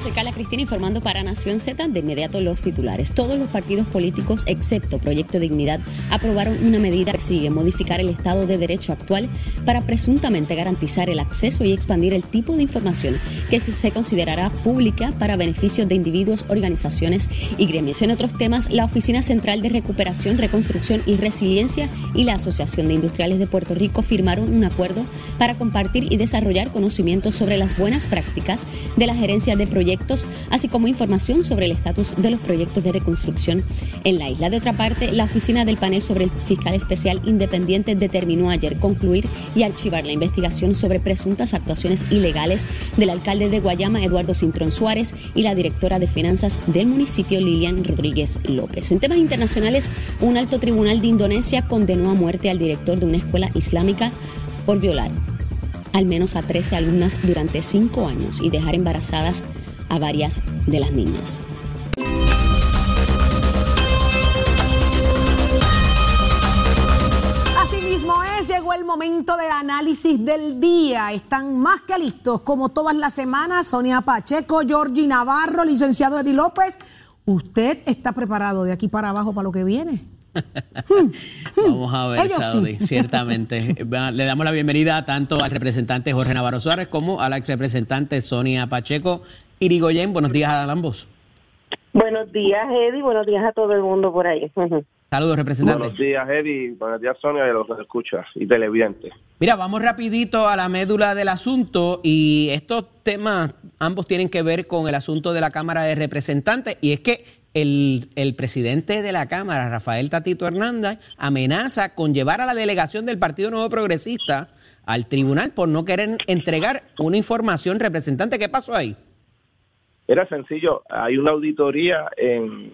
soy Carla Cristina informando para Nación Z. De inmediato los titulares. Todos los partidos políticos, excepto Proyecto Dignidad, aprobaron una medida que sigue modificar el Estado de Derecho actual para presuntamente garantizar el acceso y expandir el tipo de información que se considerará pública para beneficio de individuos, organizaciones y gremios. En otros temas, la Oficina Central de Recuperación, Reconstrucción y Resiliencia y la Asociación de Industriales de Puerto Rico firmaron un acuerdo para compartir y desarrollar conocimientos sobre las buenas prácticas de la gerencia de proyectos así como información sobre el estatus de los proyectos de reconstrucción en la isla. De otra parte, la oficina del panel sobre el fiscal especial independiente determinó ayer concluir y archivar la investigación sobre presuntas actuaciones ilegales del alcalde de Guayama, Eduardo Cintrón Suárez, y la directora de finanzas del municipio, Lilian Rodríguez López. En temas internacionales, un alto tribunal de Indonesia condenó a muerte al director de una escuela islámica por violar al menos a 13 alumnas durante cinco años y dejar embarazadas a varias de las niñas. Así mismo es, llegó el momento del análisis del día. Están más que listos, como todas las semanas, Sonia Pacheco, Georgie Navarro, licenciado Eddie López. ¿Usted está preparado de aquí para abajo para lo que viene? Vamos a ver, Saudi, ciertamente. (laughs) Le damos la bienvenida tanto al representante Jorge Navarro Suárez como a la ex representante Sonia Pacheco. Irigoyen, buenos días a ambos. Buenos días, Eddie. Buenos días a todo el mundo por ahí. Saludos, representante. Buenos días, Eddie. Buenos días, Sonia, y los que escuchas y televidentes. Mira, vamos rapidito a la médula del asunto y estos temas ambos tienen que ver con el asunto de la Cámara de Representantes y es que el, el, presidente de la Cámara, Rafael Tatito Hernández, amenaza con llevar a la delegación del Partido Nuevo Progresista al tribunal por no querer entregar una información representante. ¿Qué pasó ahí? Era sencillo, hay una auditoría en,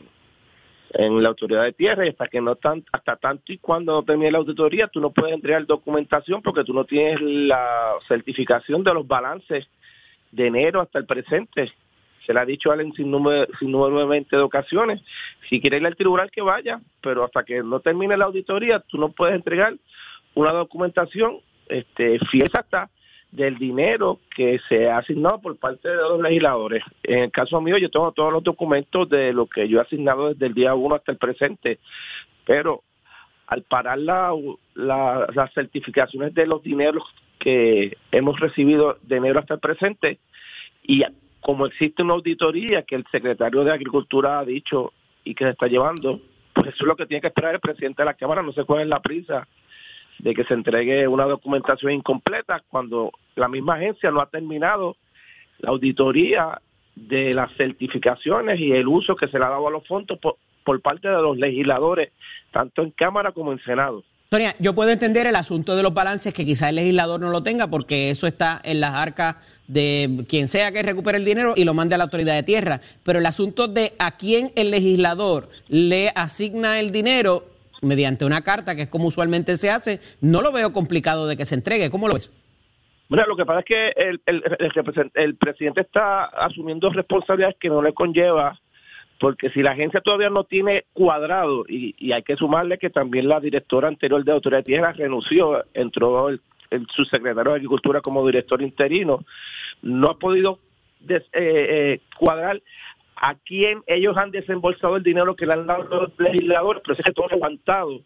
en la autoridad de tierra y hasta que no tan, hasta tanto y cuando no termine la auditoría tú no puedes entregar documentación porque tú no tienes la certificación de los balances de enero hasta el presente. Se le ha dicho a él sin número, sin de ocasiones. Si quiere ir al tribunal que vaya, pero hasta que no termine la auditoría tú no puedes entregar una documentación este, fiel hasta del dinero que se ha asignado por parte de los legisladores. En el caso mío, yo tengo todos los documentos de lo que yo he asignado desde el día 1 hasta el presente, pero al parar la, las certificaciones de los dineros que hemos recibido de enero hasta el presente, y como existe una auditoría que el secretario de Agricultura ha dicho y que se está llevando, pues eso es lo que tiene que esperar el presidente de la Cámara, no se es la prisa de que se entregue una documentación incompleta cuando la misma agencia no ha terminado la auditoría de las certificaciones y el uso que se le ha dado a los fondos por, parte de los legisladores, tanto en Cámara como en Senado. Sonia, yo puedo entender el asunto de los balances que quizá el legislador no lo tenga porque eso está en las arcas de quien sea que recupere el dinero y lo mande a la autoridad de tierra, pero el asunto de a quién el legislador le asigna el dinero mediante una carta, que es como usualmente se hace, no lo veo complicado de que se entregue. ¿Cómo lo ves? Mira, lo que pasa es que el, el, el, presidente está asumiendo responsabilidades que no le conlleva, porque si la agencia todavía no tiene cuadrado, y, hay que sumarle que también la directora anterior de Autoridad de Tierra renunció, entró el, subsecretario de Agricultura como director interino, no ha podido eh, eh, cuadrar a quién ellos han desembolsado el dinero que le han dado los legisladores, pero es que todo levantado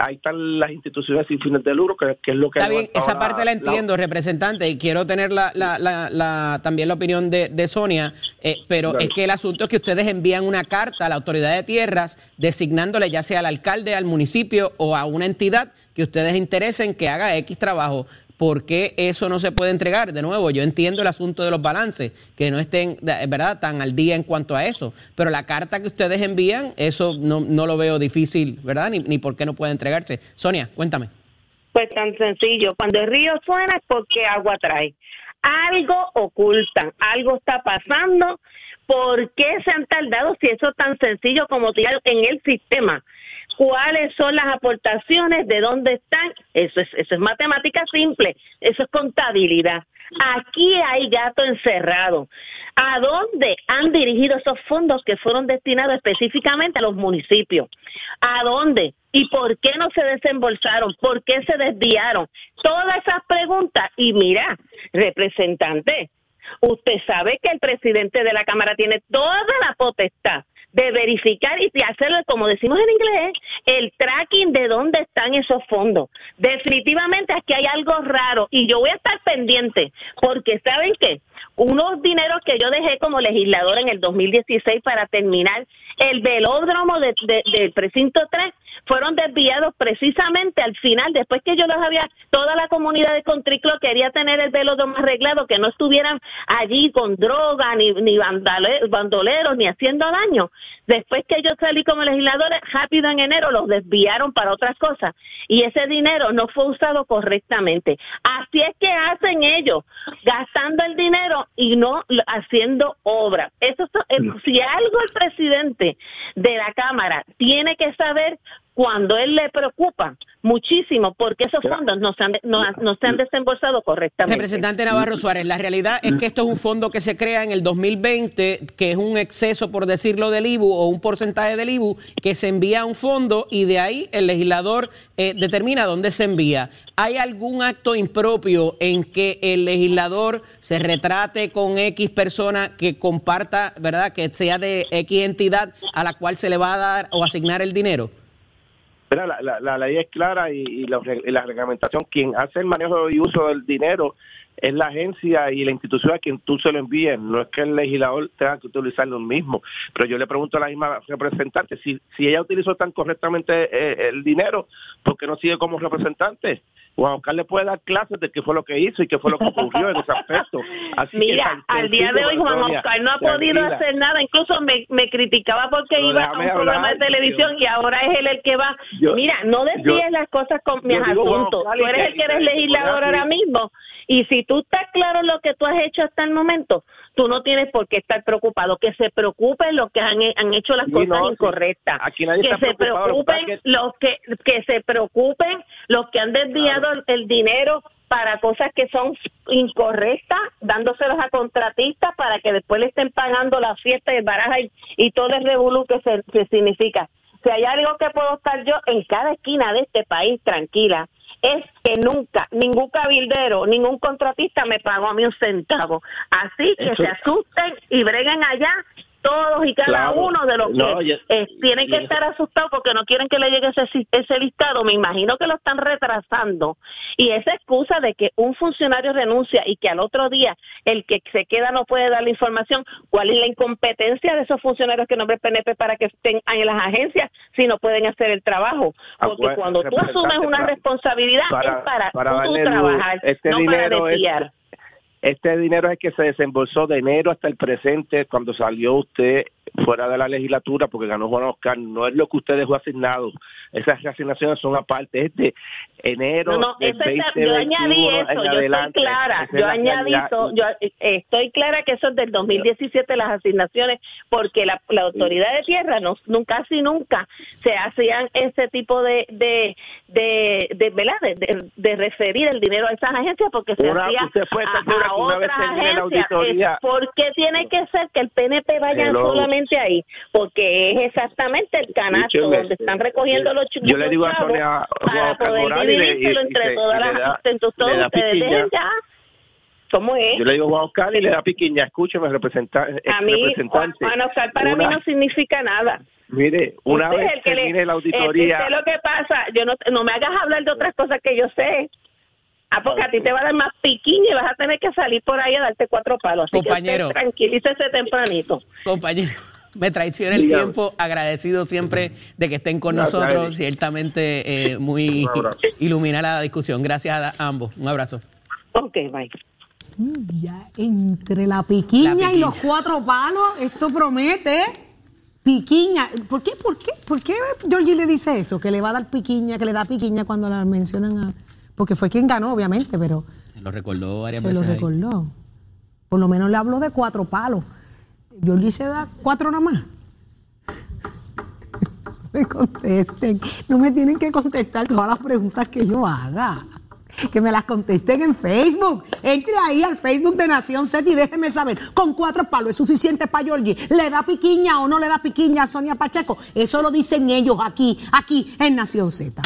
ahí están las instituciones sin fines de lucro, que, es lo que... Está bien, esa parte la, entiendo, representante, y quiero tener la, la, también la opinión de, Sonia, eh, pero es que el asunto es que ustedes envían una carta a la autoridad de tierras designándole ya sea al alcalde, al municipio o a una entidad que ustedes interesen que haga X trabajo. ¿Por qué eso no se puede entregar? De nuevo, yo entiendo el asunto de los balances, que no estén, ¿verdad?, tan al día en cuanto a eso, pero la carta que ustedes envían, eso no, no lo veo difícil, ¿verdad?, ni, ni por qué no puede entregarse. Sonia, cuéntame. Pues tan sencillo, cuando el río suena es porque agua trae. Algo ocultan, algo está pasando. ¿Por qué se han tardado si eso es tan sencillo como tirar en el sistema? Cuáles son las aportaciones, de dónde están. Eso es, matemática simple, eso es contabilidad. Aquí hay gato encerrado. ¿A dónde han dirigido esos fondos que fueron destinados específicamente a los municipios? ¿A dónde? ¿Y por qué no se desembolsaron? ¿Por qué se desviaron? Todas esas preguntas. Y mira, representante, usted sabe que el presidente de la Cámara tiene toda la potestad de verificar y de hacerlo, como decimos en inglés, el tracking de dónde están esos fondos. Definitivamente aquí hay algo raro y yo voy a estar pendiente porque saben que unos dineros que yo dejé como legislador en el 2016 para terminar el velódromo del precinto 3 fueron desviados precisamente al final, después que yo los había, toda la comunidad de Contriclo quería tener el velódromo arreglado, que no estuvieran allí con droga, ni, ni bandoleros, ni haciendo daño. Después que yo salí como legisladora, rápido en enero los desviaron para otras cosas y ese dinero no fue usado correctamente. Así es que hacen ellos, gastando el dinero y no haciendo obra. Eso, si algo el presidente de la Cámara tiene que saber cuando él le preocupa muchísimo porque esos fondos no se han, no, se han desembolsado correctamente. Representante Navarro Suárez, la realidad es que esto es un fondo que se crea en el 2020, que es un exceso, por decirlo, del IBU o un porcentaje del IBU, que se envía a un fondo y de ahí el legislador eh, determina dónde se envía. ¿Hay algún acto impropio en que el legislador se retrate con X persona que comparta, ¿verdad?, que sea de X entidad a la cual se le va a dar o asignar el dinero? Pero la, la, ley es clara y, la, reglamentación, quien hace el manejo y uso del dinero es la agencia y la institución a quien tú se lo envíes, no es que el legislador tenga que utilizarlo mismo. Pero yo le pregunto a la misma representante, si, si ella utilizó tan correctamente eh, el dinero, ¿por qué no sigue como representante? Juan Oscar le puede dar clases de qué fue lo que hizo y qué fue lo que ocurrió en ese aspecto. Mira, al día de hoy Juan Oscar no ha podido hacer nada, incluso me, me criticaba porque iba a un programa de televisión y ahora es él el que va. Mira, no desvíes las cosas con mis asuntos. Tú eres el que eres legislador ahora mismo y si tú estás claro en lo que tú has hecho hasta el momento, tú no tienes por qué estar preocupado. Que se preocupen los que han, han hecho las cosas incorrectas. que se preocupen los que, que se preocupen los que han desviado el dinero para cosas que son incorrectas, dándoselos a contratistas para que después le estén pagando la fiesta de baraja y, todo el revolú que, se, significa. Si hay algo que puedo estar yo en cada esquina de este país tranquila, es que nunca ningún cabildero, ningún contratista me pagó a mí un centavo. Así que se asusten y breguen allá todos y cada uno de los que eh, tienen que estar asustados porque no quieren que le llegue ese, ese listado, me imagino que lo están retrasando. Y esa excusa de que un funcionario renuncia y que al otro día el que se queda no puede dar la información, ¿cuál es la incompetencia de esos funcionarios que nombres PNP para que estén en las agencias si no pueden hacer el trabajo? Porque cuando tú asumes una responsabilidad es para, tú trabajar, este no para desviar. Este dinero es que se desembolsó de enero hasta el presente cuando salió usted fuera de la legislatura porque ganó Juan Oscar, no es lo que usted dejó asignado. Esas asignaciones son aparte, es de enero no, no, del yo añadí eso, yo estoy clara, yo añadí eso, yo estoy clara que eso es del 2017 las asignaciones, porque la, la autoridad de tierra no, nunca, casi nunca se hacían ese tipo de de de, de, de, de, referir el dinero a esas agencias porque se hacía a, otras agencias. ¿Por qué tiene que ser que el PNP vaya solamente ahí? Porque es exactamente el canasto donde están recogiendo los yo le digo a Sonia, para poder dividírselo entre todas las todos ustedes. Dejen ya. ¿Cómo es? Yo le digo Juan Oscar y le da piquiña. Escúcheme, representante. A mí, Juan Oscar para mí no significa nada. Mire, una vez que termine la auditoría. Este, lo que pasa, yo no, no me hagas hablar de otras cosas que yo sé. Ah, porque a ti te va a dar más piquiña y vas a tener que salir por ahí a darte cuatro palos. Así Compañero. que tranquilícese tempranito. Compañero me traiciona el tiempo, agradecido siempre de que estén con nosotros, ciertamente eh, muy iluminada la discusión. Gracias a ambos. Un abrazo. Ok, bye. Ya, entre la piquiña, y los cuatro palos, esto promete. Piquiña. ¿Por qué, por qué, por qué Georgie le dice eso? Que le va a dar piquiña, que le da piquiña cuando la mencionan a. Porque fue quien ganó, obviamente, pero. Se lo recordó varias se veces. Se lo recordó. Por lo menos le habló de cuatro palos. Georgie se da cuatro nomás. No (laughs) me contesten. No me tienen que contestar todas las preguntas que yo haga que me las contesten en Facebook. Entre ahí al Facebook de Nación Z y déjeme saber, con cuatro palos es suficiente para Georgie. ¿Le da piquiña o no le da piquiña a Sonia Pacheco? Eso lo dicen ellos aquí, aquí en Nación Z.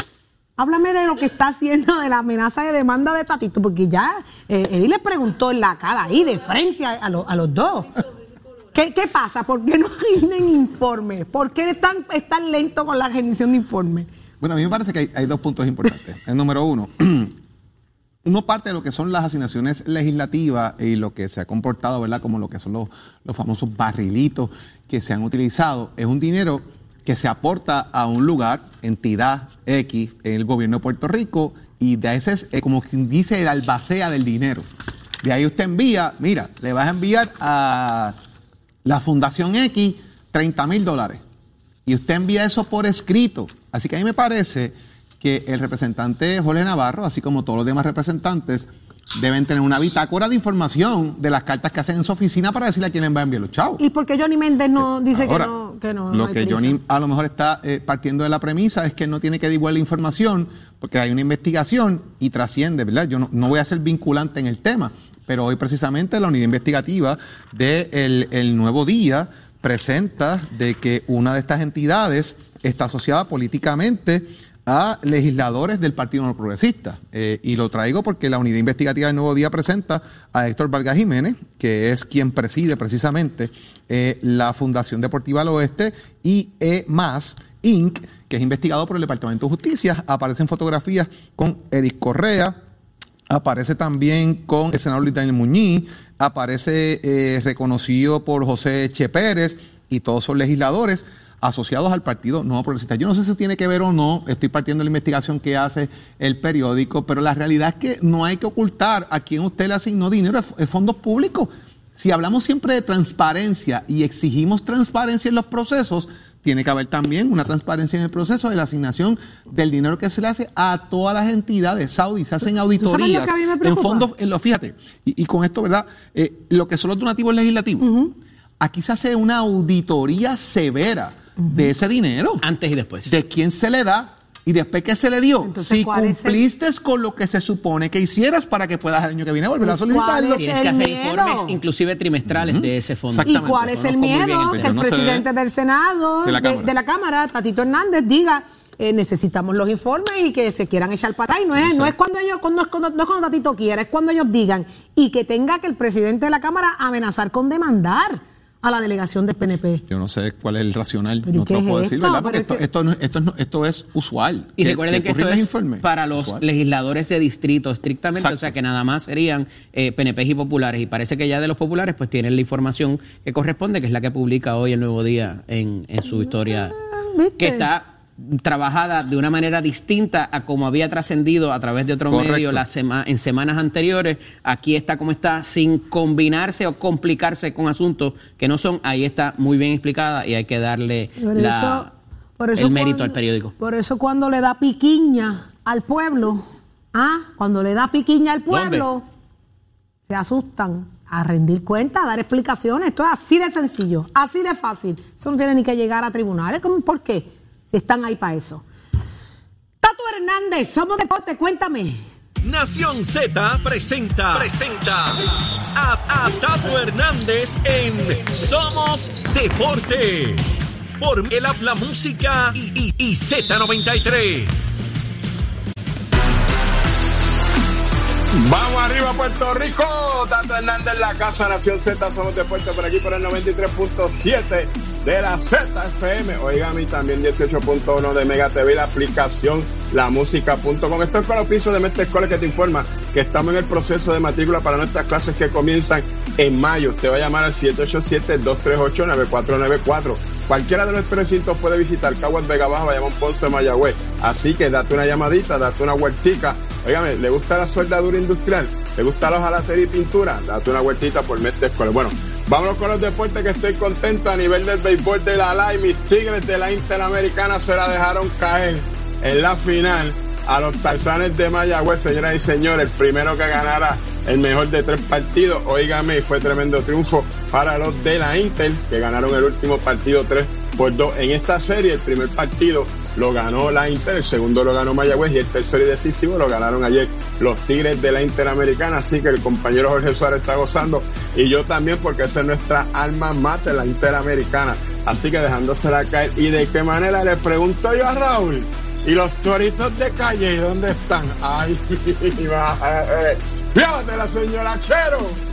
Háblame de lo que está haciendo de la amenaza de demanda de Tatito, porque ya eh, le preguntó en la cara ahí, de frente a, los dos. ¿Qué, pasa? ¿Por qué no (laughs) rinden informes? ¿Por qué están tan lento con la rendición de informes? Bueno, a mí me parece que hay, dos puntos importantes. El número uno, (clears throat) uno parte de lo que son las asignaciones legislativas y lo que se ha comportado, ¿verdad? Como lo que son los, famosos barrilitos que se han utilizado, es un dinero que se aporta a un lugar, entidad X, en el gobierno de Puerto Rico, y de ese es como quien dice el albacea del dinero. De ahí usted envía, mira, le vas a enviar a la Fundación X 30 mil dólares. Y usted envía eso por escrito. Así que a mí me parece que el representante Jorge Navarro, así como todos los demás representantes, deben tener una bitácora de información de las cartas que hacen en su oficina para decirle a quién les va a enviar los chavos. ¿Y por qué Johnny Méndez no dice que no? Que no lo que Johnny a lo mejor está eh, partiendo de la premisa es que no tiene que divulgar la información porque hay una investigación y trasciende, ¿verdad? Yo no, voy a ser vinculante en el tema, pero hoy precisamente la unidad investigativa del el Nuevo Día presenta de que una de estas entidades está asociada políticamente a legisladores del Partido No Progresista. Eh, y lo traigo porque la unidad investigativa del Nuevo Día presenta a Héctor Vargas Jiménez, que es quien preside precisamente eh, la Fundación Deportiva del Oeste, y E más Inc., que es investigado por el Departamento de Justicia. Aparecen fotografías con Eric Correa, aparece también con el senador Luis Daniel Muñiz, aparece eh, reconocido por José Che Pérez, y todos son legisladores asociados al Partido Nuevo Progresista. Yo no sé si tiene que ver o no, estoy partiendo de la investigación que hace el periódico, pero la realidad es que no hay que ocultar a quién usted le asignó dinero de fondos públicos. Si hablamos siempre de transparencia y exigimos transparencia en los procesos, tiene que haber también una transparencia en el proceso de la asignación del dinero que se le hace a todas las entidades saudíes. Se hacen auditorías en fondos, en lo, fíjate, y, con esto, ¿verdad? Eh, lo que son los donativos legislativos. Aquí se hace una auditoría severa de ese dinero. Antes y después. De quién se le da y después que se le dio. si cumpliste con lo que se supone que hicieras para que puedas el año que viene volver a solicitarlo. Tienes que hacer informes, inclusive trimestrales, de ese fondo. ¿Y cuál es el miedo? Que el presidente del Senado, de la, Cámara, Tatito Hernández, diga. Eh, necesitamos los informes y que se quieran echar para atrás. Y no es, no es cuando ellos, cuando, no es cuando Tatito quiera, es cuando ellos digan. Y que tenga que el presidente de la Cámara amenazar con demandar a la delegación del PNP. Yo no sé cuál es el racional, no te lo puedo decir, ¿verdad? Porque esto, esto, esto, esto, es usual. Y recuerden que, esto es para los legisladores de distrito estrictamente, o sea que nada más serían eh, PNP y populares. Y parece que ya de los populares pues tienen la información que corresponde, que es la que publica hoy el Nuevo Día en, en su historia, ah, que está trabajada de una manera distinta a como había trascendido a través de otro medio la en semanas anteriores. Aquí está como está, sin combinarse o complicarse con asuntos que no son. Ahí está muy bien explicada y hay que darle el mérito al periódico. Por eso cuando le da piquiña al pueblo, ah, cuando le da piquiña al pueblo, se asustan a rendir cuenta, a dar explicaciones. Esto es así de sencillo, así de fácil. Eso no tiene ni que llegar a tribunales. ¿Por qué? Si están ahí para eso. Tato Hernández, somos deporte, cuéntame. Nación Z presenta, presenta a, Tato Hernández en Somos Deporte. Por el habla música y, y Z93. Vamos arriba Puerto Rico, Tato Hernández, la casa Nación Z, somos de Puerto por aquí por el 93.7 de la ZFM. Oigan, también 18.1 de Mega TV, la aplicación lamusica.com. Esto es con los pisos de Mestre Escuela que te informa que estamos en el proceso de matrícula para nuestras clases que comienzan en mayo. Usted va a llamar al 787-238-9494. Cualquiera de nuestros recintos puede visitar Caguas Vega Baja, Bayamón Ponce, Mayagüez. Así que date una llamadita, date una huertica. Óigame, ¿le gusta la soldadura industrial? ¿Le gusta la hojalatería y pintura? Date una vueltita por Mestre Escuela. Bueno, Vámonos con los deportes que estoy contento a nivel del béisbol de la LA y mis Tigres de la Interamericana se la dejaron caer en la final a los Tarzanes de Mayagüez, señoras y señores, primero que ganara el mejor de tres partidos, oígame, fue tremendo triunfo para los de la Inter, que ganaron el último partido 3 por 2 en esta serie, el primer partido lo ganó la Inter, el segundo lo ganó Mayagüez y el tercero y decisivo lo ganaron ayer los Tigres de la Interamericana. Así que el compañero Jorge Suárez está gozando y yo también porque esa es nuestra alma mater, la Interamericana. Así que dejándosela caer. ¿Y de qué manera? Le pregunto yo a Raúl. ¿Y los toritos de calle dónde están? Ay, (laughs) fíjate la señora Chero.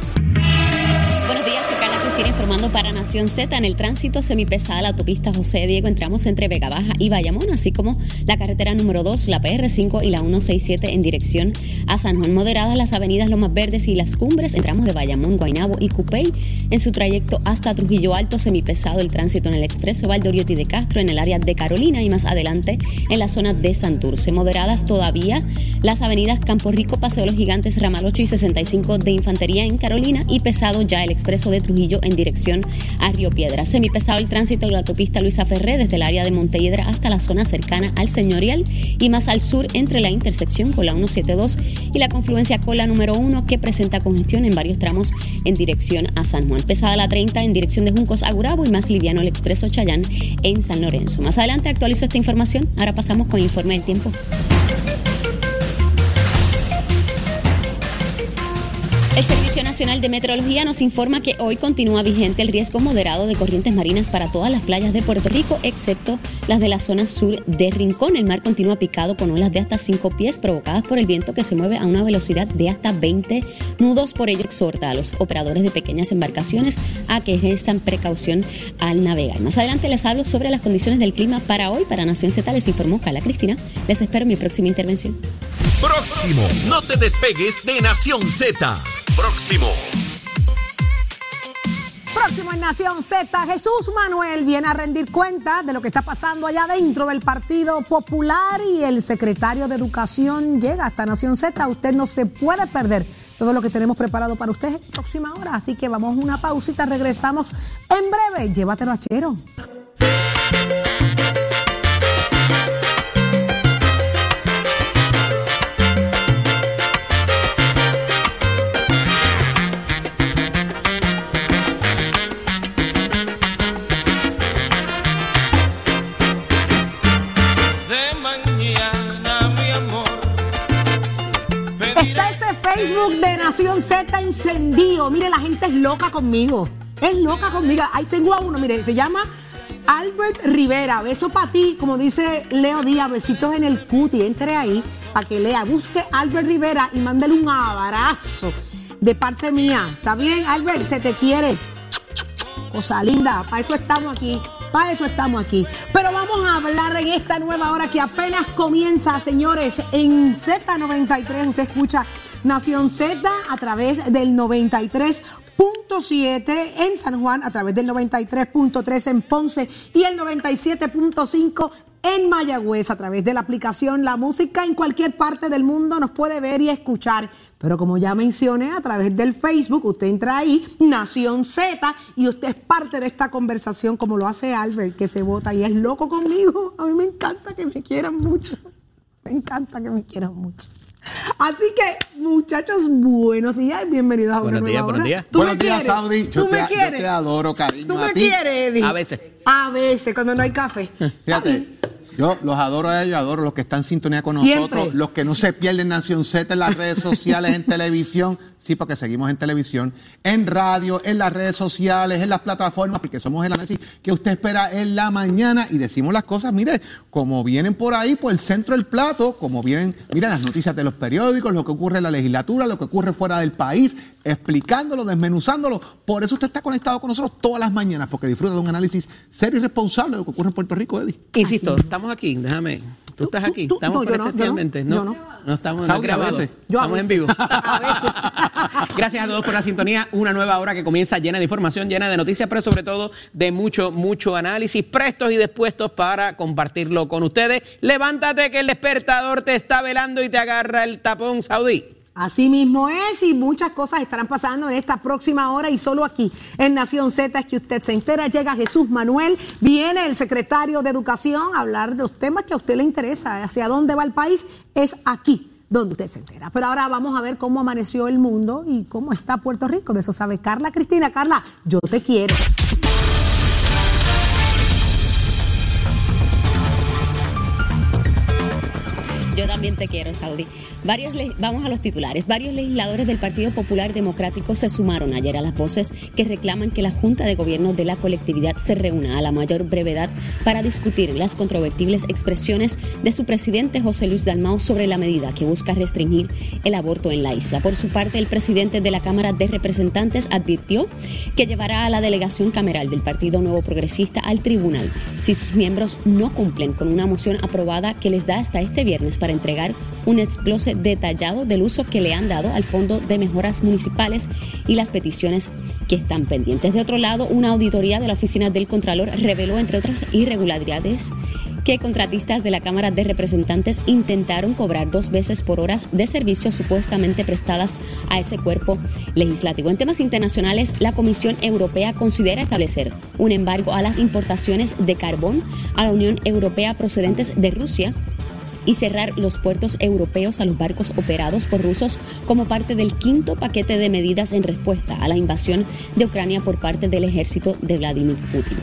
Informando para Nación Z. En el tránsito semipesada la autopista José Diego entramos entre Vega Baja y Bayamón, así como la carretera número 2, la PR5 y la 167 en dirección a San Juan. Moderadas las avenidas Lomas Verdes y Las Cumbres, entramos de Bayamón, Guaynabo y Cupey en su trayecto hasta Trujillo Alto, semipesado el tránsito en el expreso Valdoriotti de Castro en el área de Carolina y más adelante en la zona de Santurce. Moderadas todavía las avenidas Campo Rico, Paseo Los Gigantes, Ramal 8 y 65 de Infantería en Carolina y pesado ya el expreso de Trujillo en dirección a Río Piedra. Semipesado el tránsito de la autopista Luisa Ferré desde el área de Montelledra hasta la zona cercana al Señorial y más al sur entre la intersección con la 172 y la confluencia con la número 1 que presenta congestión en varios tramos en dirección a San Juan. Pesada la 30 en dirección de Juncos a Gurabo y más liviano el expreso Chayán en San Lorenzo. Más adelante actualizo esta información. Ahora pasamos con el informe del tiempo. El Servicio Nacional de Meteorología nos informa que hoy continúa vigente el riesgo moderado de corrientes marinas para todas las playas de Puerto Rico, excepto las de la zona sur de Rincón. El mar continúa picado con olas de hasta 5 pies provocadas por el viento que se mueve a una velocidad de hasta 20 nudos. Por ello, exhorta a los operadores de pequeñas embarcaciones a que ejerzan precaución al navegar. Más adelante les hablo sobre las condiciones del clima para hoy. Para Nación Z les informó Carla Cristina. Les espero mi próxima intervención. Próximo. No te despegues de Nación Z. Próximo. Próximo en Nación Z, Jesús Manuel viene a rendir cuenta de lo que está pasando allá dentro del Partido Popular y el secretario de Educación llega hasta Nación Z. Usted no se puede perder todo lo que tenemos preparado para usted en próxima hora. Así que vamos a una pausita, regresamos en breve. Llévatelo a Chero. Nación Z encendido. Mire, la gente es loca conmigo. Es loca conmigo. Ahí tengo a uno, mire, se llama Albert Rivera. Beso para ti, como dice Leo Díaz, besitos en el cuti. Entre ahí para que lea. Busque Albert Rivera y mándale un abrazo de parte mía. ¿Está bien, Albert? Se te quiere. Cosa linda. Para eso estamos aquí. Para eso estamos aquí. Pero vamos a hablar en esta nueva hora que apenas comienza, señores, en Z93. Usted escucha Nación Z a través del 93.7 en San Juan, a través del 93.3 en Ponce y el 97.5 en Mayagüez a través de la aplicación La Música en cualquier parte del mundo nos puede ver y escuchar. Pero como ya mencioné, a través del Facebook, usted entra ahí, Nación Z, y usted es parte de esta conversación como lo hace Albert, que se vota y es loco conmigo. A mí me encanta que me quieran mucho. Me encanta que me quieran mucho. Así que, muchachos, buenos días y bienvenidos a buenos una días, nueva buenos días. ¿Tú Buenos me días? Saudi. Yo ¿Tú te- me yo te adoro, cariño, ¿Tú a me ti. quieres, Eddie? A veces. A veces, cuando no hay café. Fíjate, yo los adoro a ellos, adoro los que están en sintonía con Siempre. nosotros, los que no se pierden Nación Z en las redes sociales, en televisión, (laughs) sí, porque seguimos en televisión, en radio, en las redes sociales, en las plataformas, porque somos el análisis que usted espera en la mañana y decimos las cosas, mire, como vienen por ahí, por el centro del plato, como vienen, mira las noticias de los periódicos, lo que ocurre en la legislatura, lo que ocurre fuera del país, explicándolo, desmenuzándolo. Por eso usted está conectado con nosotros todas las mañanas, porque disfruta de un análisis serio y responsable de lo que ocurre en Puerto Rico, Eddie. Insisto, estamos aquí, déjame. Tú estás aquí, tú- estamos no, no, yo no, yo ¿no? estamos no (laughs) a veces. Yo a Estamos en veces. vivo. A Gracias a todos por la sintonía. Una nueva hora que comienza llena de información, llena de noticias, pero sobre todo de mucho, mucho análisis, prestos y dispuestos para compartirlo con ustedes. Levántate que el despertador te está velando y te agarra el tapón, Saudí. Así mismo es y muchas cosas estarán pasando en esta próxima hora y solo aquí en Nación Z es que usted se entera. Llega Jesús Manuel, viene el secretario de Educación a hablar de los temas que a usted le interesa, hacia dónde va el país, es aquí donde usted se entera. Pero ahora vamos a ver cómo amaneció el mundo y cómo está Puerto Rico. De eso sabe Carla Cristina. Carla, yo te quiero. Yo también te quiero, Saudi. Varios Vamos a los titulares. Varios legisladores del Partido Popular Democrático se sumaron ayer a las voces que reclaman que la Junta de Gobierno de la colectividad se reúna a la mayor brevedad para discutir las controvertibles expresiones de su presidente José Luis Dalmau sobre la medida que busca restringir el aborto en la isla. Por su parte, el presidente de la Cámara de Representantes advirtió que llevará a la delegación cameral del Partido Nuevo Progresista al tribunal si sus miembros no cumplen con una moción aprobada que les da hasta este viernes para entregar un desglose detallado del uso que le han dado al Fondo de Mejoras Municipales y las peticiones que están pendientes. De otro lado, una auditoría de la Oficina del Contralor reveló, entre otras irregularidades, que contratistas de la Cámara de Representantes intentaron cobrar dos veces por horas de servicios supuestamente prestadas a ese cuerpo legislativo. En temas internacionales, la Comisión Europea considera establecer un embargo a las importaciones de carbón a la Unión Europea procedentes de Rusia y cerrar los puertos europeos a los barcos operados por rusos como parte del quinto paquete de medidas en respuesta a la invasión de Ucrania por parte del ejército de Vladimir Putin.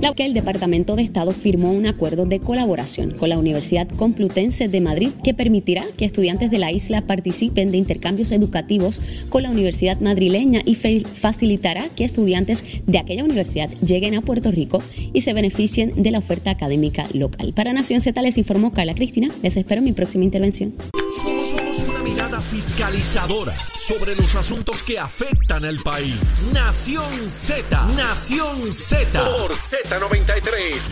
La que el Departamento de Estado firmó un acuerdo de colaboración con la Universidad Complutense de Madrid que permitirá que estudiantes de la isla participen de intercambios educativos con la Universidad madrileña y facilitará que estudiantes de aquella universidad lleguen a Puerto Rico y se beneficien de la oferta académica local. Para Nación Z les informó Carla Cristina. Les espero en mi próxima intervención. Fiscalizadora sobre los asuntos que afectan al país. Nación Z, Nación Z. Por Z93,